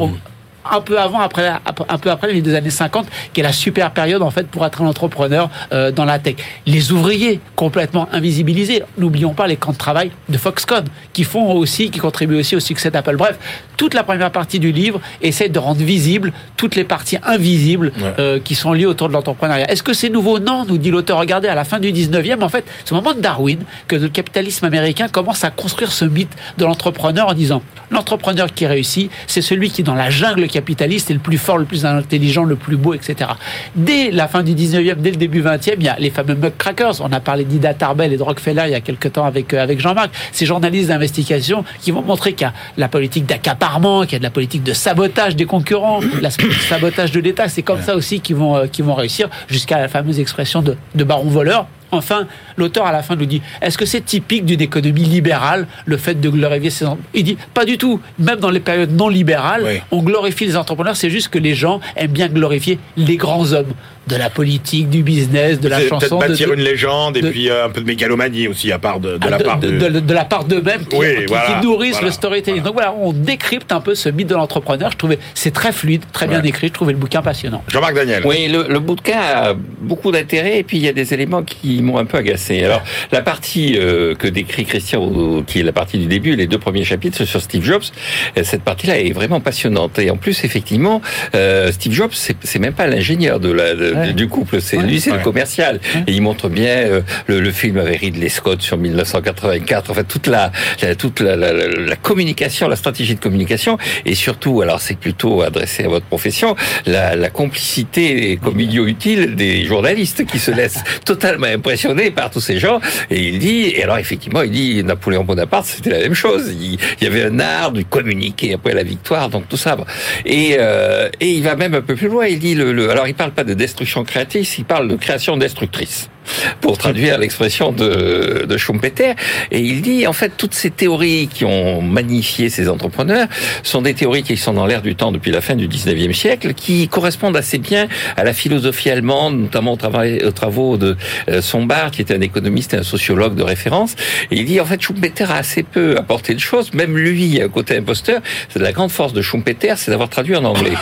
un peu avant, après, un peu après les deux années 50, qui est la super période en fait pour être un entrepreneur euh, dans la tech. Les ouvriers complètement invisibilisés. N'oublions pas les camps de travail de Foxconn qui font aussi, qui contribuent aussi au succès d'Apple. Bref, toute la première partie du livre essaie de rendre visibles toutes les parties invisibles euh, qui sont liées autour de l'entrepreneuriat. Est-ce que c'est nouveau? Non, nous dit l'auteur. Regardez, à la fin du 19e, en fait, c'est au moment de Darwin que le capitalisme américain commence à construire ce mythe de l'entrepreneur en disant l'entrepreneur qui réussit, c'est celui qui dans la jungle capitaliste est le plus fort, le plus intelligent, le plus beau, etc. Dès la fin du 19e, dès le début 20e, il y a les fameux Crackers. On a parlé d'Ida Tarbell et de Rockefeller il y a quelques temps avec, euh, avec Jean-Marc. Ces journalistes d'investigation qui vont montrer qu'il y a la politique d'accaparement, qu'il y a de la politique de sabotage des concurrents, la sabotage de l'État. C'est comme ça aussi qu'ils vont, euh, qu'ils vont réussir jusqu'à la fameuse expression de, de baron voleur. Enfin, l'auteur à la fin nous dit est-ce que c'est typique d'une économie libérale, le fait de glorifier ces entrepreneurs? Il dit pas du tout. Même dans les périodes non libérales, on glorifie les entrepreneurs, c'est juste que les gens aiment bien glorifier les grands hommes. De la politique, du business, de la chanson. Peut-être bâtir une légende et puis euh, un peu de mégalomanie aussi à part de, de la ah, part de, de, de, la part d'eux-mêmes qui, qui, nourrissent le storytelling. Donc voilà, on décrypte un peu ce mythe de l'entrepreneur. Je trouvais c'est très fluide, très bien écrit. Je trouvais le bouquin passionnant. Jean-Marc Daniel. Oui, le, le bouquin a beaucoup d'intérêt et puis il y a des éléments qui m'ont un peu agacé. Alors la partie euh, que décrit Christian, qui est la partie du début, les deux premiers chapitres sur Steve Jobs, cette partie-là est vraiment passionnante. Et en plus, effectivement, euh, Steve Jobs, c'est même pas l'ingénieur de la, du couple, c'est lui, c'est le commercial. Et il montre bien euh, le, le, film avec Ridley Scott sur 1984. En fait, toute la, toute la, la, la, communication, la stratégie de communication, et surtout, alors c'est plutôt adressé à votre profession, la, la complicité comme milieu utile des journalistes qui se laissent totalement impressionner par tous ces gens. Et il dit, et alors effectivement, il dit Napoléon Bonaparte, c'était la même chose. Il, il, y avait un art du communiquer après la victoire, donc tout ça. Et, euh, et il va même un peu plus loin. Il dit le, le alors il parle pas de destruction créatrice, il parle de création destructrice pour traduire l'expression de, de Schumpeter. Et il dit, en fait, toutes ces théories qui ont magnifié ces entrepreneurs sont des théories qui sont dans l'air du temps depuis la fin du 19e siècle, qui correspondent assez bien à la philosophie allemande, notamment au travail, aux travaux de euh, Sombart, qui était un économiste et un sociologue de référence. Et il dit, en fait, Schumpeter a assez peu apporté de choses. Même lui, à côté imposteur, c'est la grande force de Schumpeter, c'est d'avoir traduit en anglais.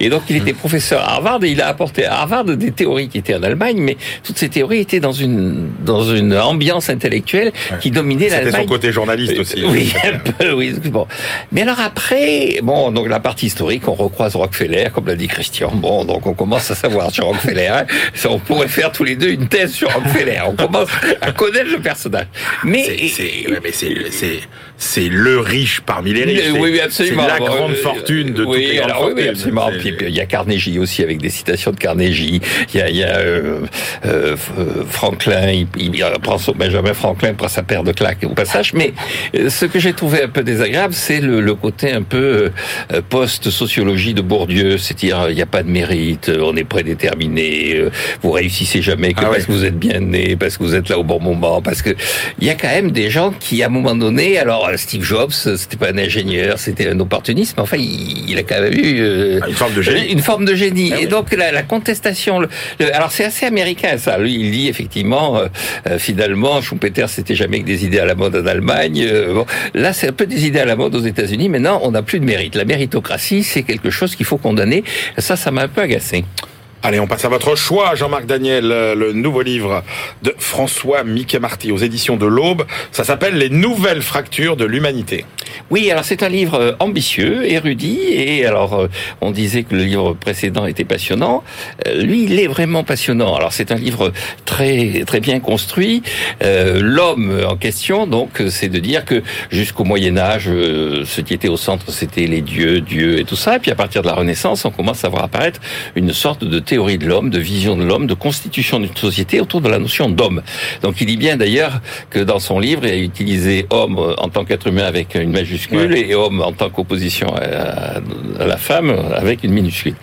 Et donc, il était professeur à Harvard et il a apporté à Harvard des théories qui étaient en Allemagne, mais toutes ces théories était dans une dans une ambiance intellectuelle qui dominait l'Allemagne. C'était son côté journaliste aussi. Oui, un peu, oui. Bon. Mais alors après, bon, donc la partie historique, on recroise Rockefeller, comme l'a dit Christian. Bon, donc on commence à savoir sur Rockefeller. Hein. On pourrait faire tous les deux une thèse sur Rockefeller. On commence à connaître le personnage. Mais c'est c'est le riche parmi les riches. Oui, oui absolument. C'est la grande fortune de oui, toutes les alors, oui, absolument. Puis, il y a Carnegie aussi avec des citations de Carnegie. Il y a, il y a euh, euh, Franklin, il, il, prend son, Benjamin Franklin prend sa paire de claques au passage. Mais euh, ce que j'ai trouvé un peu désagréable, c'est le, le, côté un peu euh, post-sociologie de Bourdieu, c'est-à-dire il n'y a pas de mérite, on est prédéterminé, vous réussissez jamais que ah parce que vous êtes bien né, parce que vous êtes là au bon moment, parce que il y a quand même des gens qui, à un moment donné, alors Steve Jobs, c'était pas un ingénieur, c'était un opportuniste, mais enfin, il, il a quand même eu euh, une forme de génie. Une forme de génie. Ah Et donc la, la contestation, le, alors c'est assez américain ça. Lui, il dit effectivement, euh, euh, finalement, Schumpeter, c'était jamais que des idées à la mode en Allemagne. Euh, bon, là, c'est un peu des idées à la mode aux États-Unis. Maintenant, on n'a plus de mérite. La méritocratie, c'est quelque chose qu'il faut condamner. Ça, ça m'a un peu agacé. Allez, on passe à votre choix, Jean-Marc Daniel, euh, le nouveau livre de François Mickey Marty aux éditions de l'Aube. Ça s'appelle Les nouvelles fractures de l'humanité. Oui, alors c'est un livre euh, ambitieux, érudit, et alors euh, on disait que le livre précédent était passionnant. Lui, il est vraiment passionnant. Alors c'est un livre très très bien construit. L'homme en question, donc, c'est de dire que jusqu'au Moyen Âge, ce qui était au centre, c'était les dieux, Dieu et tout ça. Et puis à partir de la Renaissance, on commence à voir apparaître une sorte de théorie de l'homme, de vision de l'homme, de constitution d'une société autour de la notion d'homme. Donc il dit bien d'ailleurs que dans son livre, il a utilisé homme en tant qu'être humain avec une majuscule et homme en tant qu'opposition à, la femme avec une minuscule.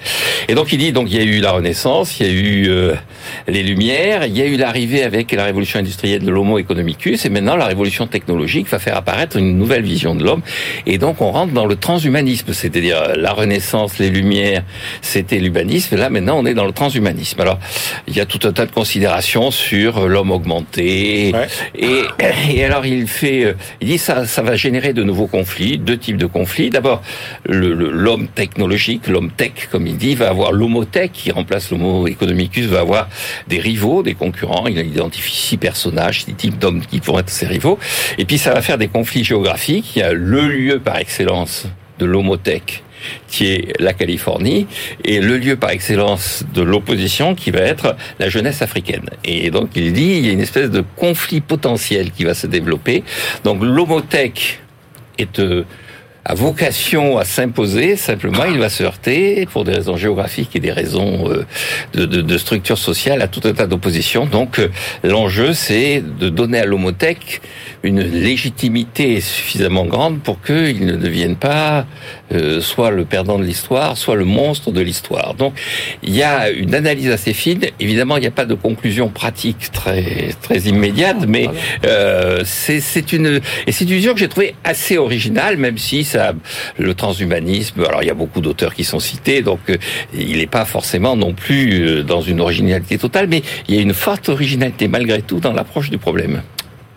Et donc il dit donc il y a eu la Renaissance, il y a eu euh, les Lumières, il y a eu l'arrivée avec la révolution industrielle de l'Homo economicus et maintenant la révolution technologique va faire apparaître une nouvelle vision de l'homme et donc on rentre dans le transhumanisme, c'est-à-dire la Renaissance, les Lumières, c'était l'humanisme et là maintenant on est dans le transhumanisme. Alors, il y a tout un tas de considérations sur l'homme augmenté. Et, et, alors, il fait, il dit ça, ça va générer de nouveaux conflits, deux types de conflits. D'abord, l'homme technologique, l'homme tech, comme il dit, va avoir l'homotech qui remplace l'homo economicus, va avoir des rivaux, des concurrents. Il identifie six personnages, six types d'hommes qui pourraient être ses rivaux. Et puis, ça va faire des conflits géographiques. Il y a le lieu par excellence de l'homotech qui est la Californie, et le lieu par excellence de l'opposition qui va être la jeunesse africaine. Et donc il dit, il y a une espèce de conflit potentiel qui va se développer. Donc l'homotech est... Euh, a vocation à s'imposer, simplement il va se heurter, pour des raisons géographiques et des raisons euh, de, structure sociale, à tout un tas d'oppositions. Donc euh, l'enjeu, c'est de donner à l'homotech une légitimité suffisamment grande pour qu'ils ne deviennent pas euh, soit le perdant de l'histoire, soit le monstre de l'histoire. Donc il y a une analyse assez fine. Évidemment, il n'y a pas de conclusion pratique très très immédiate, mais euh, c'est une et c'est une vision que j'ai trouvée assez originale, même si ça le transhumanisme. Alors il y a beaucoup d'auteurs qui sont cités, donc euh, il n'est pas forcément non plus euh, dans une originalité totale, mais il y a une forte originalité malgré tout dans l'approche du problème.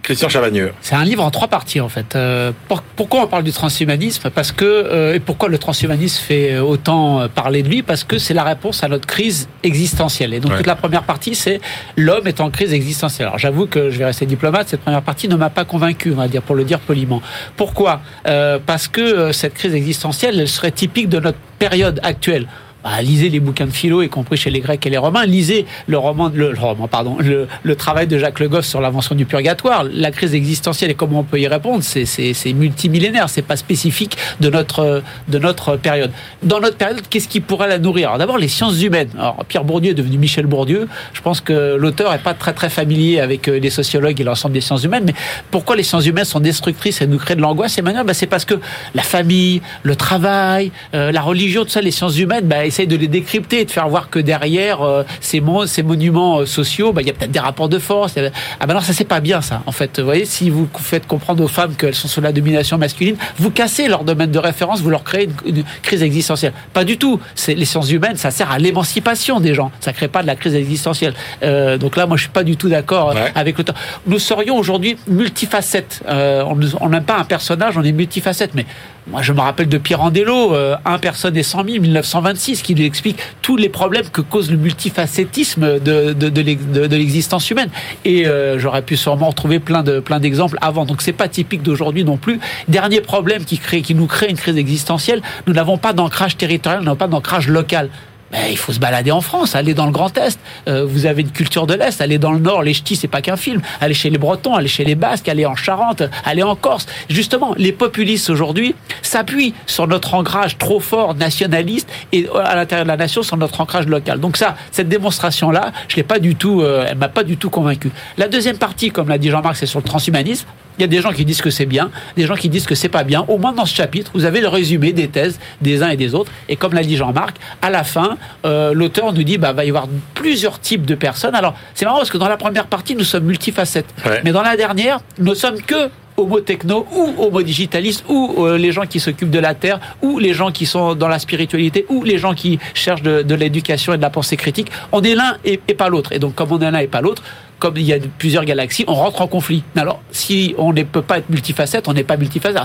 Christian Chavagneux. C'est un livre en trois parties en fait. Euh, pourquoi on parle du transhumanisme? Parce que euh, et pourquoi le transhumanisme fait autant parler de lui? Parce que c'est la réponse à notre crise existentielle. Et donc toute la première partie, c'est l'homme est en crise existentielle. Alors j'avoue que je vais rester diplomate. Cette première partie ne m'a pas convaincu, on va dire pour le dire poliment. Pourquoi? Euh, Parce que cette crise existentielle, elle serait typique de notre période actuelle. Bah, lisez les bouquins de philo, y compris chez les Grecs et les Romains. Lisez le roman, le, roman, pardon, le, travail de Jacques Le Goff sur l'invention du purgatoire. La crise existentielle et comment on peut y répondre, c'est, c'est, c'est multimillénaire. C'est pas spécifique de notre de notre période. Dans notre période, qu'est-ce qui pourrait la nourrir? D'abord les sciences humaines. Alors Pierre Bourdieu est devenu Michel Bourdieu. Je pense que l'auteur est pas très très familier avec euh, les sociologues et l'ensemble des sciences humaines. Mais pourquoi les sciences humaines sont destructrices et nous créent de l'angoisse Emmanuel, bah, c'est parce que la famille, le travail, euh, la religion, tout ça, les sciences humaines, bah, essaye de les décrypter et de faire voir que derrière euh, ces, ces monuments euh, sociaux, bah, il y a peut-être des rapports de force. Ah ben non, ça c'est pas bien ça. En fait, vous voyez, si vous faites comprendre aux femmes qu'elles sont sous la domination masculine, vous cassez leur domaine de référence, vous leur créez une, crise existentielle. Pas du tout. C'est les sciences humaines, ça sert à l'émancipation des gens. Ça crée pas de la crise existentielle. Euh, donc là, moi, je suis pas du tout d'accord avec le temps. Nous serions aujourd'hui multifacettes. on n'aime pas un personnage, on est multifacette, mais moi, je me rappelle de Pirandello, euh, un personne et 100 000, 1926, qui lui explique tous les problèmes que cause le de, de l'existence humaine. Et euh, j'aurais pu sûrement retrouver plein de plein d'exemples avant. Donc c'est pas typique d'aujourd'hui non plus. Dernier problème qui crée, qui nous crée une crise existentielle, nous n'avons pas d'ancrage territorial, nous n'avons pas d'ancrage local. Ben, il faut se balader en France, aller dans le Grand Est. Euh, vous avez une culture de l'Est, aller dans le Nord, les ch'tis, c'est pas qu'un film. Aller chez les Bretons, aller chez les Basques, aller en Charente, aller en Corse. Justement, les populistes aujourd'hui s'appuient sur notre ancrage trop fort nationaliste et à l'intérieur de la nation sur notre ancrage local. Donc ça, cette démonstration-là, je l'ai pas du tout, euh, elle m'a pas du tout convaincu. La deuxième partie, comme l'a dit Jean-Marc, c'est sur le transhumanisme. Il y a des gens qui disent que c'est bien, des gens qui disent que c'est pas bien. Au moins dans ce chapitre, vous avez le résumé des thèses des uns et des autres. Et comme l'a dit Jean-Marc, à la fin, euh, l'auteur nous dit bah va y avoir plusieurs types de personnes. Alors c'est marrant parce que dans la première partie, nous sommes multifacettes, mais dans la dernière, nous sommes que homo techno ou homo digitaliste ou euh, les gens qui s'occupent de la terre ou les gens qui sont dans la spiritualité ou les gens qui cherchent de, l'éducation et de la pensée critique. On est l'un et, et pas l'autre. Et donc comme on est l'un et pas l'autre, comme il y a plusieurs galaxies, on rentre en conflit. Alors, si on ne peut pas être multifacette, on n'est pas multifacette.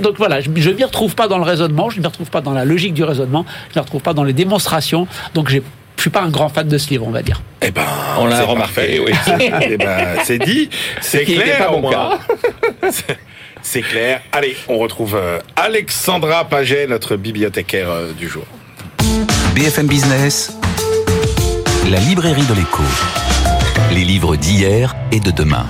Donc voilà, je ne m'y retrouve pas dans le raisonnement, je ne m'y retrouve pas dans la logique du raisonnement, je ne m'y retrouve pas dans les démonstrations. Donc, je je suis pas un grand fan de ce livre, on va dire. Eh ben, on l'a remarqué. Oui. eh ben, c'est dit, c'est clair. Pas cas. c'est clair. Allez, on retrouve euh, Alexandra Paget, notre bibliothécaire euh, du jour. BFM Business, la librairie de l'écho les livres d'hier et de demain.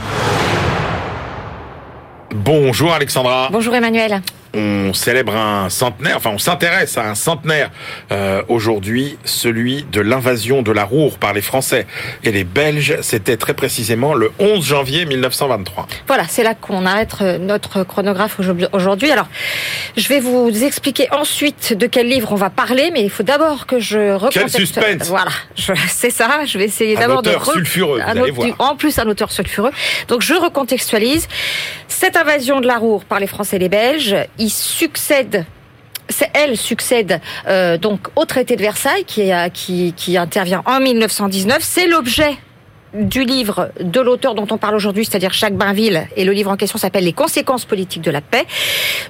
Bonjour Alexandra. Bonjour Emmanuel on célèbre un centenaire, enfin on s'intéresse à un centenaire euh, aujourd'hui, celui de l'invasion de la Roure par les Français et les Belges. C'était très précisément le 11 janvier 1923. Voilà, c'est là qu'on arrête euh, notre chronographe aujourd'hui. Alors, je vais vous expliquer ensuite de quel livre on va parler, mais il faut d'abord que je recontexte. Quel suspense Voilà, c'est ça. Je vais essayer d'abord de... sulfureux, vous allez voir. En plus, un auteur sulfureux. Donc, je recontextualise. Cette invasion de la Roure par les Français et les Belges, succède elle succède euh, donc au traité de Versailles qui, qui, qui intervient en 1919. C'est l'objet du livre de l'auteur dont on parle aujourd'hui, c'est-à-dire Jacques Bainville, et le livre en question s'appelle Les conséquences politiques de la paix.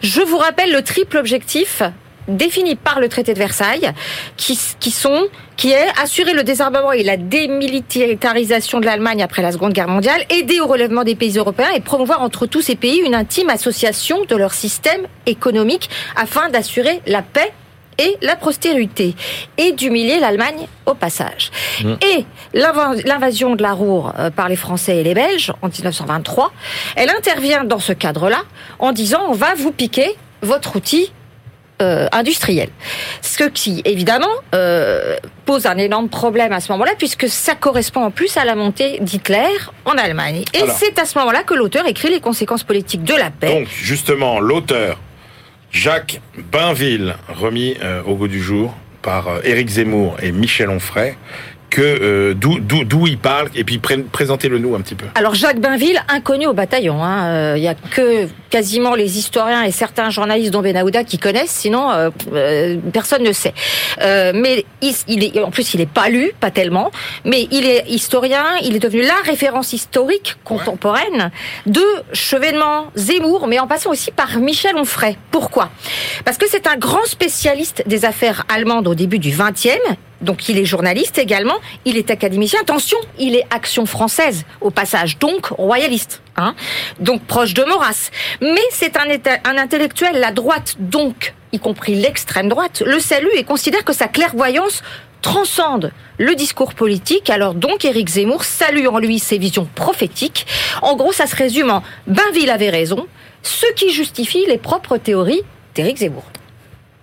Je vous rappelle le triple objectif définis par le traité de Versailles, qui, qui sont qui est assurer le désarmement et la démilitarisation de l'Allemagne après la Seconde Guerre mondiale, aider au relèvement des pays européens et promouvoir entre tous ces pays une intime association de leur système économique afin d'assurer la paix et la prospérité et d'humilier l'Allemagne au passage. Mmh. Et l'invasion de la Roure euh, par les Français et les Belges en 1923, elle intervient dans ce cadre-là en disant on va vous piquer votre outil euh, industrielle. Ce qui, évidemment, euh, pose un énorme problème à ce moment-là, puisque ça correspond en plus à la montée d'Hitler en Allemagne. Et c'est à ce moment-là que l'auteur écrit les conséquences politiques de la paix. Donc, justement, l'auteur, Jacques Bainville, remis euh, au goût du jour par Éric Zemmour et Michel Onfray, que euh, d'où il parle et puis présentez-le nous un petit peu. Alors Jacques Bainville, inconnu au bataillon, hein, euh, il hein, y a que quasiment les historiens et certains journalistes dont Benahouda qui connaissent, sinon euh, personne ne sait. mais il, est, en plus il est pas lu, pas tellement, mais il est historien, il est devenu la référence historique contemporaine de Chevènement, Zemmour, mais en passant aussi par Michel Onfray. Pourquoi? Parce que c'est un grand spécialiste des affaires allemandes au début du XXe donc il est journaliste également, il est académicien. Attention, il est Action française au passage, donc royaliste, hein donc proche de Maurras. Mais c'est un, intellectuel, la droite donc, y compris l'extrême droite, le salue et considère que sa clairvoyance transcende le discours politique. Alors donc Éric Zemmour salue en lui ses visions prophétiques. En gros, ça se résume en Bainville avait raison, ce qui justifie les propres théories d'Éric Zemmour.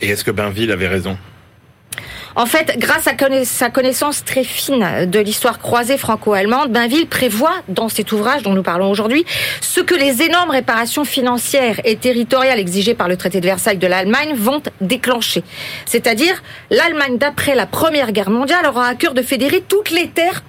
Et est-ce que Bainville avait raison? En fait, grâce à sa connaissance très fine de l'histoire croisée franco-allemande, Bainville prévoit dans cet ouvrage dont nous parlons aujourd'hui ce que les énormes réparations financières et territoriales exigées par le traité de Versailles de l'Allemagne vont déclencher. C'est-à-dire, l'Allemagne d'après la Première Guerre mondiale aura à cœur de fédérer toutes les terres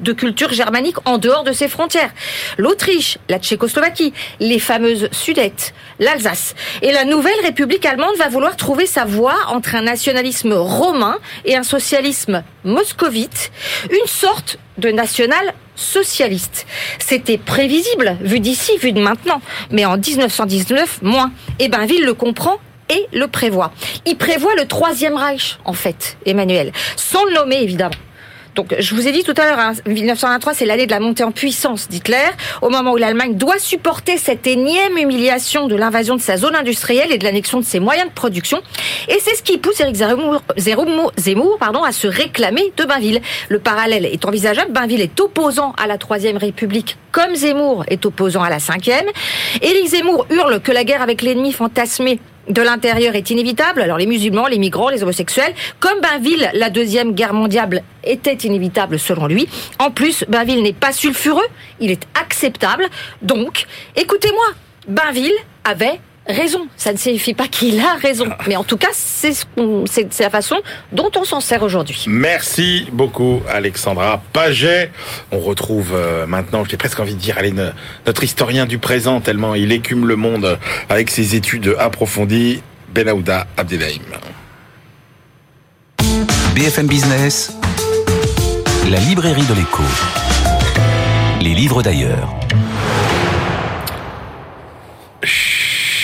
de culture germanique en dehors de ses frontières. L'Autriche, la Tchécoslovaquie, les fameuses Sudètes, l'Alsace. Et la nouvelle République allemande va vouloir trouver sa voie entre un nationalisme romain et un socialisme moscovite, une sorte de national socialiste. C'était prévisible, vu d'ici, vu de maintenant. Mais en 1919, moins. Et Bainville le comprend et le prévoit. Il prévoit le troisième Reich, en fait, Emmanuel. Sans le nommer, évidemment. Donc, je vous ai dit tout à l'heure, 1923, hein, c'est l'année de la montée en puissance d'Hitler, au moment où l'Allemagne doit supporter cette énième humiliation de l'invasion de sa zone industrielle et de l'annexion de ses moyens de production. Et c'est ce qui pousse Eric Zemmour, pardon, à se réclamer de Bainville. Le parallèle est envisageable. Bainville est opposant à la Troisième République, comme Zemmour est opposant à la Cinquième. Éric Zemmour hurle que la guerre avec l'ennemi fantasmé de l'intérieur est inévitable. Alors les musulmans, les migrants, les homosexuels, comme Bainville, la deuxième guerre mondiale était inévitable selon lui. En plus, Bainville n'est pas sulfureux, il est acceptable. Donc, écoutez-moi, Bainville avait raison. Ça ne signifie pas qu'il a raison. Mais en tout cas, c'est la façon dont on s'en sert aujourd'hui. Merci beaucoup, Alexandra Paget. On retrouve euh, maintenant, j'ai presque envie de dire, allez, notre historien du présent, tellement il écume le monde avec ses études approfondies, Benahouda Abdelhaim. BFM Business, la librairie de l'écho. Les livres d'ailleurs.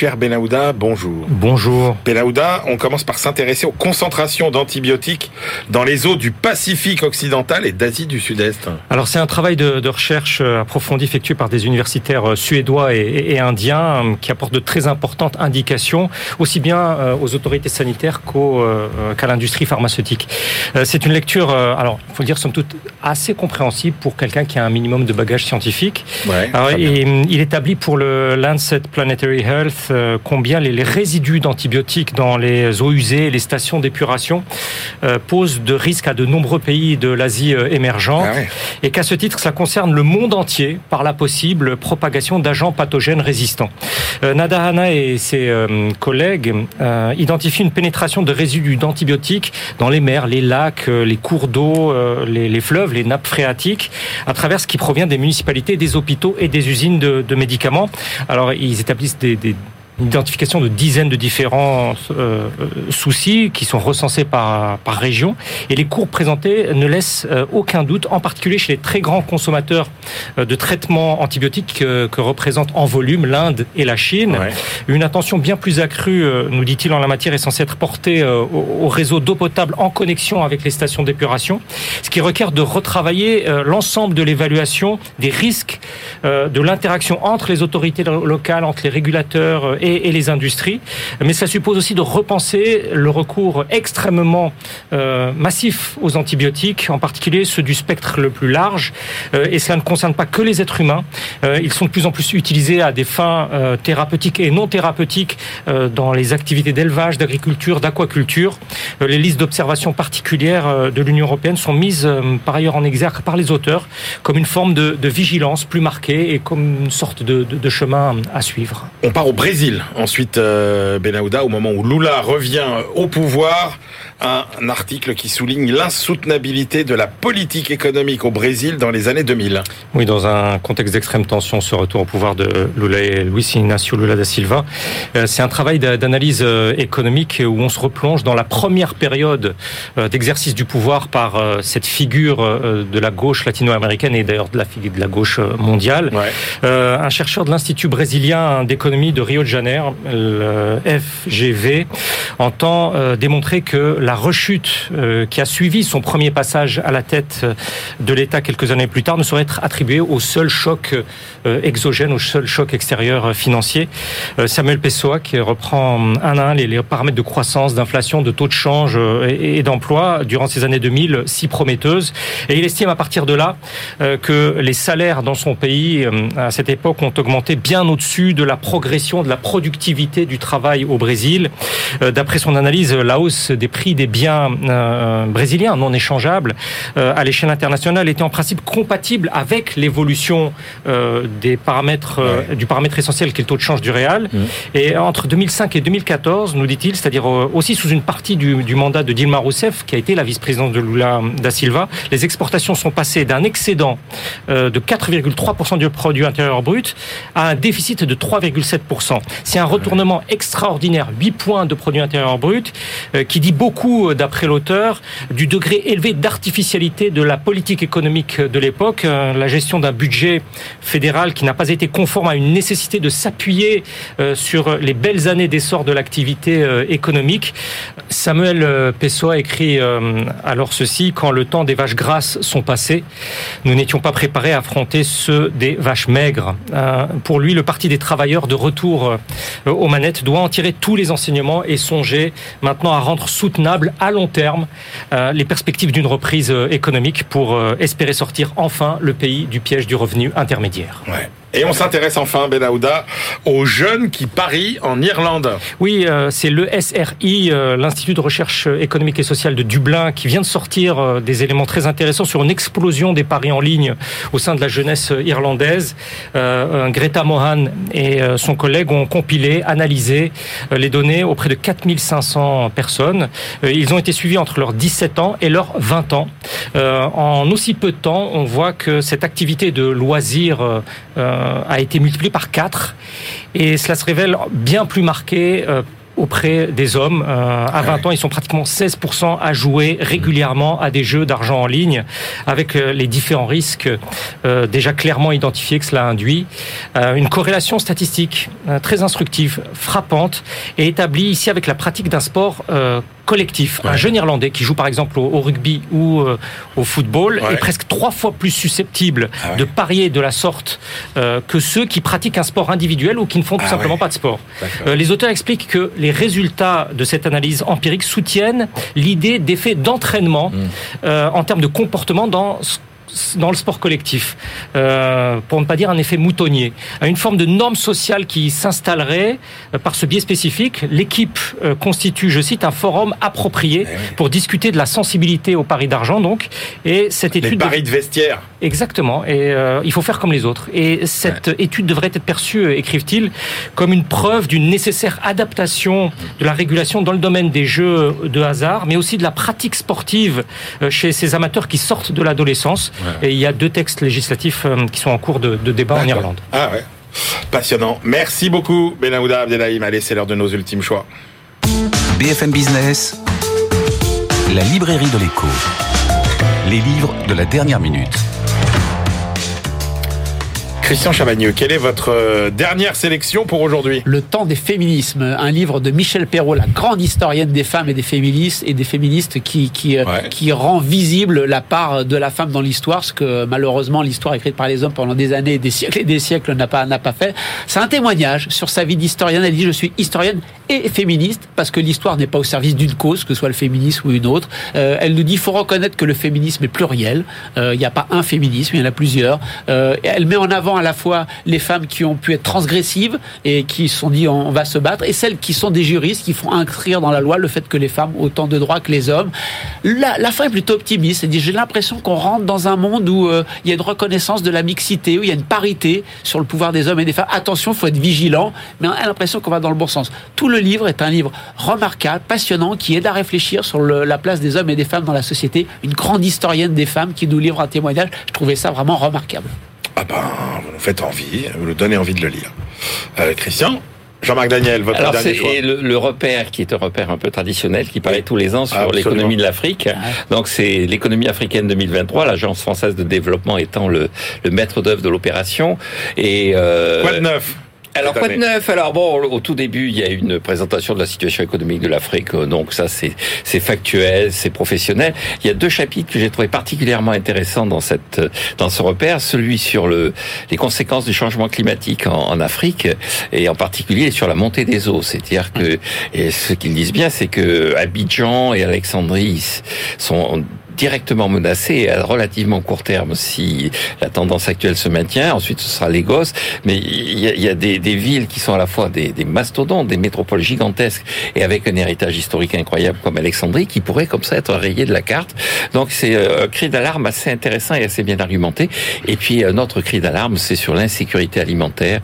Cher Benahouda, bonjour. Bonjour. Benahouda, on commence par s'intéresser aux concentrations d'antibiotiques dans les eaux du Pacifique occidental et d'Asie du Sud-Est. Alors c'est un travail de, recherche euh, approfondi effectué par des universitaires euh, suédois et, indiens euh, qui apporte de très importantes indications aussi bien aux autorités sanitaires qu'à l'industrie pharmaceutique. C'est une lecture, alors il faut le dire somme toute, assez compréhensible pour quelqu'un qui a un minimum de bagage scientifique. Ouais, et, il établit pour le Lancet Planetary Health euh, combien les, résidus d'antibiotiques dans les eaux usées et les stations d'épuration euh, posent de risques à de nombreux pays de l'Asie euh, émergente ah et qu'à ce titre, ça concerne le monde entier par la possible propagation d'agents pathogènes résistants. Nadahana et ses collègues identifient une pénétration de résidus d'antibiotiques dans les mers, les lacs, les cours d'eau, les, fleuves, les nappes phréatiques, à travers ce qui provient des municipalités, des hôpitaux et des usines de, médicaments. Alors, ils établissent des une identification de dizaines de différents euh, soucis qui sont recensés par, par région. Et les courbes présentées ne laissent euh, aucun doute, en particulier chez les très grands consommateurs euh, de traitements antibiotiques que, que représentent en volume l'Inde et la Chine. Une attention bien plus accrue, nous dit-il, en la matière est censée être portée au, au réseau d'eau potable en connexion avec les stations d'épuration, ce qui requiert de retravailler l'ensemble de l'évaluation des risques de l'interaction entre les autorités locales, entre les régulateurs et, les industries. Mais ça suppose aussi de repenser le recours extrêmement massif aux antibiotiques, en particulier ceux du spectre le plus large. et cela ne concerne pas que les êtres humains. ils sont de plus en plus utilisés à des fins thérapeutiques et non thérapeutiques dans les activités d'élevage, d'agriculture, d'aquaculture. les listes d'observation particulières de l'Union européenne sont mises par ailleurs en exergue par les auteurs comme une forme de, vigilance plus marquée et comme une sorte de, chemin à suivre. On part au Brésil ensuite, euh, Benahouda, au moment où Lula revient au pouvoir un article qui souligne l'insoutenabilité de la politique économique au Brésil dans les années 2000. Oui, dans un contexte d'extrême tension, ce retour au pouvoir de Lula et Luis Inácio Lula da Silva, euh, c'est un travail d'analyse euh, économique où on se replonge dans la première période euh, d'exercice du pouvoir par cette figure de la gauche latino-américaine et d'ailleurs de la figure de la gauche mondiale. Un chercheur de l'Institut brésilien d'économie de Rio de Janeiro, le FGV, entend démontrer que la rechute euh, qui a suivi son premier passage à la tête euh, de l'État quelques années plus tard ne saurait être attribuée au seul choc euh, exogène, au seul choc extérieur financier. Samuel Pessoa qui reprend un à un les, paramètres de croissance, d'inflation, de taux de change et, d'emploi durant ces années 2000 si prometteuses. Et il estime à partir de là que les salaires dans son pays à cette époque ont augmenté bien au-dessus de la progression de la productivité du travail au Brésil. D'après son analyse, la hausse des prix des biens euh, brésiliens non échangeables euh, à l'échelle internationale était en principe compatible avec l'évolution euh, des paramètres du paramètre essentiel qui est le taux de change du réal. Mmh. Et entre 2005 et 2014, nous dit-il, c'est-à-dire aussi sous une partie du, du, mandat de Dilma Rousseff, qui a été la vice-présidente de Lula da Silva, les exportations sont passées d'un excédent de 4,3% du produit intérieur brut à un déficit de 3,7%. C'est un retournement extraordinaire, 8 points de produit intérieur brut, qui dit beaucoup euh, d'après l'auteur, du degré élevé d'artificialité de la politique économique de l'époque, euh, la gestion d'un budget fédéral qui n'a pas été conforme à une nécessité de s'appuyer euh, sur les belles années d'essor de l'activité économique. Samuel Pessoa écrit alors ceci, quand le temps des vaches grasses sont passés, nous n'étions pas préparés à affronter ceux des vaches maigres. Pour lui, le Parti des travailleurs de retour aux manettes doit en tirer tous les enseignements et songer maintenant à rendre soutenable à long terme euh, les perspectives d'une reprise euh, économique pour euh, espérer sortir enfin le pays du piège du revenu intermédiaire. Et on s'intéresse enfin, Ben Aouda, aux jeunes qui parient en Irlande. Oui, euh, c'est le SRI, euh, l'Institut de recherche économique et sociale de Dublin, qui vient de sortir euh, des éléments très intéressants sur une explosion des paris en ligne au sein de la jeunesse irlandaise. Greta Mohan et son collègue ont compilé, analysé les données auprès de 4500 personnes. Ils ont été suivis entre leurs 17 ans et leurs 20 ans. En aussi peu de temps, on voit que cette activité de loisir euh, a été multiplié par 4 et cela se révèle bien plus marqué euh, auprès des hommes. Euh, à 20 ans, ils sont pratiquement 16% à jouer régulièrement à des jeux d'argent en ligne, avec euh, les différents risques euh, déjà clairement identifiés que cela induit. une corrélation statistique très instructive, frappante, est établie ici avec la pratique d'un sport collectif. Un jeune Irlandais qui joue par exemple au, rugby ou au football est presque trois fois plus susceptible ah de parier de la sorte que ceux qui pratiquent un sport individuel ou qui ne font tout ah simplement pas de sport. les auteurs expliquent que les résultats de cette analyse empirique soutiennent l'idée d'effet d'entraînement mmh. euh, en termes de comportement dans dans le sport collectif, euh, pour ne pas dire un effet moutonnier, une forme de norme sociale qui s'installerait euh, par ce biais spécifique. L'équipe euh, constitue, je cite, un forum approprié eh pour discuter de la sensibilité au pari d'argent, donc. Et cette étude. Les paris de vestiaire. Exactement. Et il faut faire comme les autres. Et cette étude devrait être perçue, écrivent-ils, comme une preuve d'une nécessaire adaptation de la régulation dans le domaine des jeux de hasard, mais aussi de la pratique sportive chez ces amateurs qui sortent de l'adolescence. Et il y a deux textes législatifs euh, qui sont en cours de, débat en Irlande. Ah ouais. Passionnant. Merci beaucoup, Benahouda Abdelhaim. Allez, c'est l'heure de nos ultimes choix. BFM Business, la librairie de l'écho. Les livres de la dernière minute. Christian Chavagneux, quelle est votre euh, dernière sélection pour aujourd'hui? Le temps des féminismes, un livre de Michel Perrault, la grande historienne des femmes et des féministes et des féministes qui qui, euh, qui rend visible la part de la femme dans l'histoire, ce que malheureusement l'histoire écrite par les hommes pendant des années, des siècles et des siècles n'a pas n'a pas fait. C'est un témoignage sur sa vie d'historienne. Elle dit je suis historienne et féministe parce que l'histoire n'est pas au service d'une cause, que ce soit le féminisme ou une autre. Euh, elle nous dit il faut reconnaître que le féminisme est pluriel. Il n'y a pas un féminisme, il y en a plusieurs. elle met en avant à la fois les femmes qui ont pu être transgressives et qui se sont dit on va se battre, et celles qui sont des juristes qui font inscrire dans la loi le fait que les femmes ont autant de droits que les hommes. La, la fin est plutôt optimiste. Elle dit j'ai l'impression qu'on rentre dans un monde où euh, il y a une reconnaissance de la mixité, où il y a une parité sur le pouvoir des hommes et des femmes. Attention, il faut être vigilant, mais on a l'impression qu'on va dans le bon sens. Tout le livre est un livre remarquable, passionnant, qui aide à réfléchir sur la place des hommes et des femmes dans la société. Une grande historienne des femmes qui nous livre un témoignage. Je trouvais ça vraiment remarquable. Ah ben, vous nous faites envie, vous nous donnez envie de le lire. Euh, Christian Jean-Marc Daniel, votre Alors dernier choix. Le, le repère qui est un repère un peu traditionnel qui paraît tous les ans sur l'économie de l'Afrique. Donc c'est l'économie africaine 2023, l'agence française de développement étant le, le maître d'œuvre de l'opération. Et euh, quoi de neuf? Alors quoi de neuf? Alors bon, au tout début, il y a une présentation de la situation économique de l'Afrique, euh, donc ça c'est c'est factuel, c'est professionnel. Il y a deux chapitres que j'ai trouvé particulièrement intéressants dans cette dans ce repère, celui sur le les conséquences du changement climatique en, en Afrique et en particulier sur la montée des eaux. C'est-à-dire que et ce qu'ils disent bien, c'est que Abidjan et Alexandrie sont directement menacé à relativement court terme si la tendance actuelle se maintient. Ensuite, ce sera Lagos. Mais il y a, des, villes qui sont à la fois des, des, mastodontes, des métropoles gigantesques et avec un héritage historique incroyable comme Alexandrie qui pourrait comme ça être rayé de la carte. Donc c'est euh, un cri d'alarme assez intéressant et assez bien argumenté. Et puis un autre cri d'alarme, c'est sur l'insécurité alimentaire.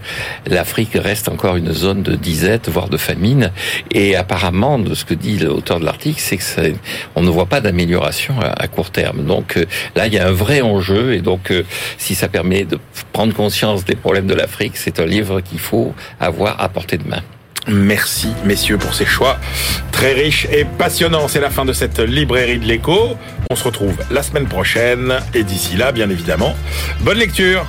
L'Afrique reste encore une zone de disette, voire de famine. Et apparemment, de ce que dit l'auteur de l'article, c'est que on ne voit pas d'amélioration à court terme. Donc euh, là, il y a un vrai enjeu et donc euh, si ça permet de prendre conscience des problèmes de l'Afrique, c'est un livre qu'il faut avoir à portée de main. Merci messieurs pour ces choix très riches et passionnants. C'est la fin de cette librairie de l'écho. On se retrouve la semaine prochaine et d'ici là, bien évidemment, bonne lecture.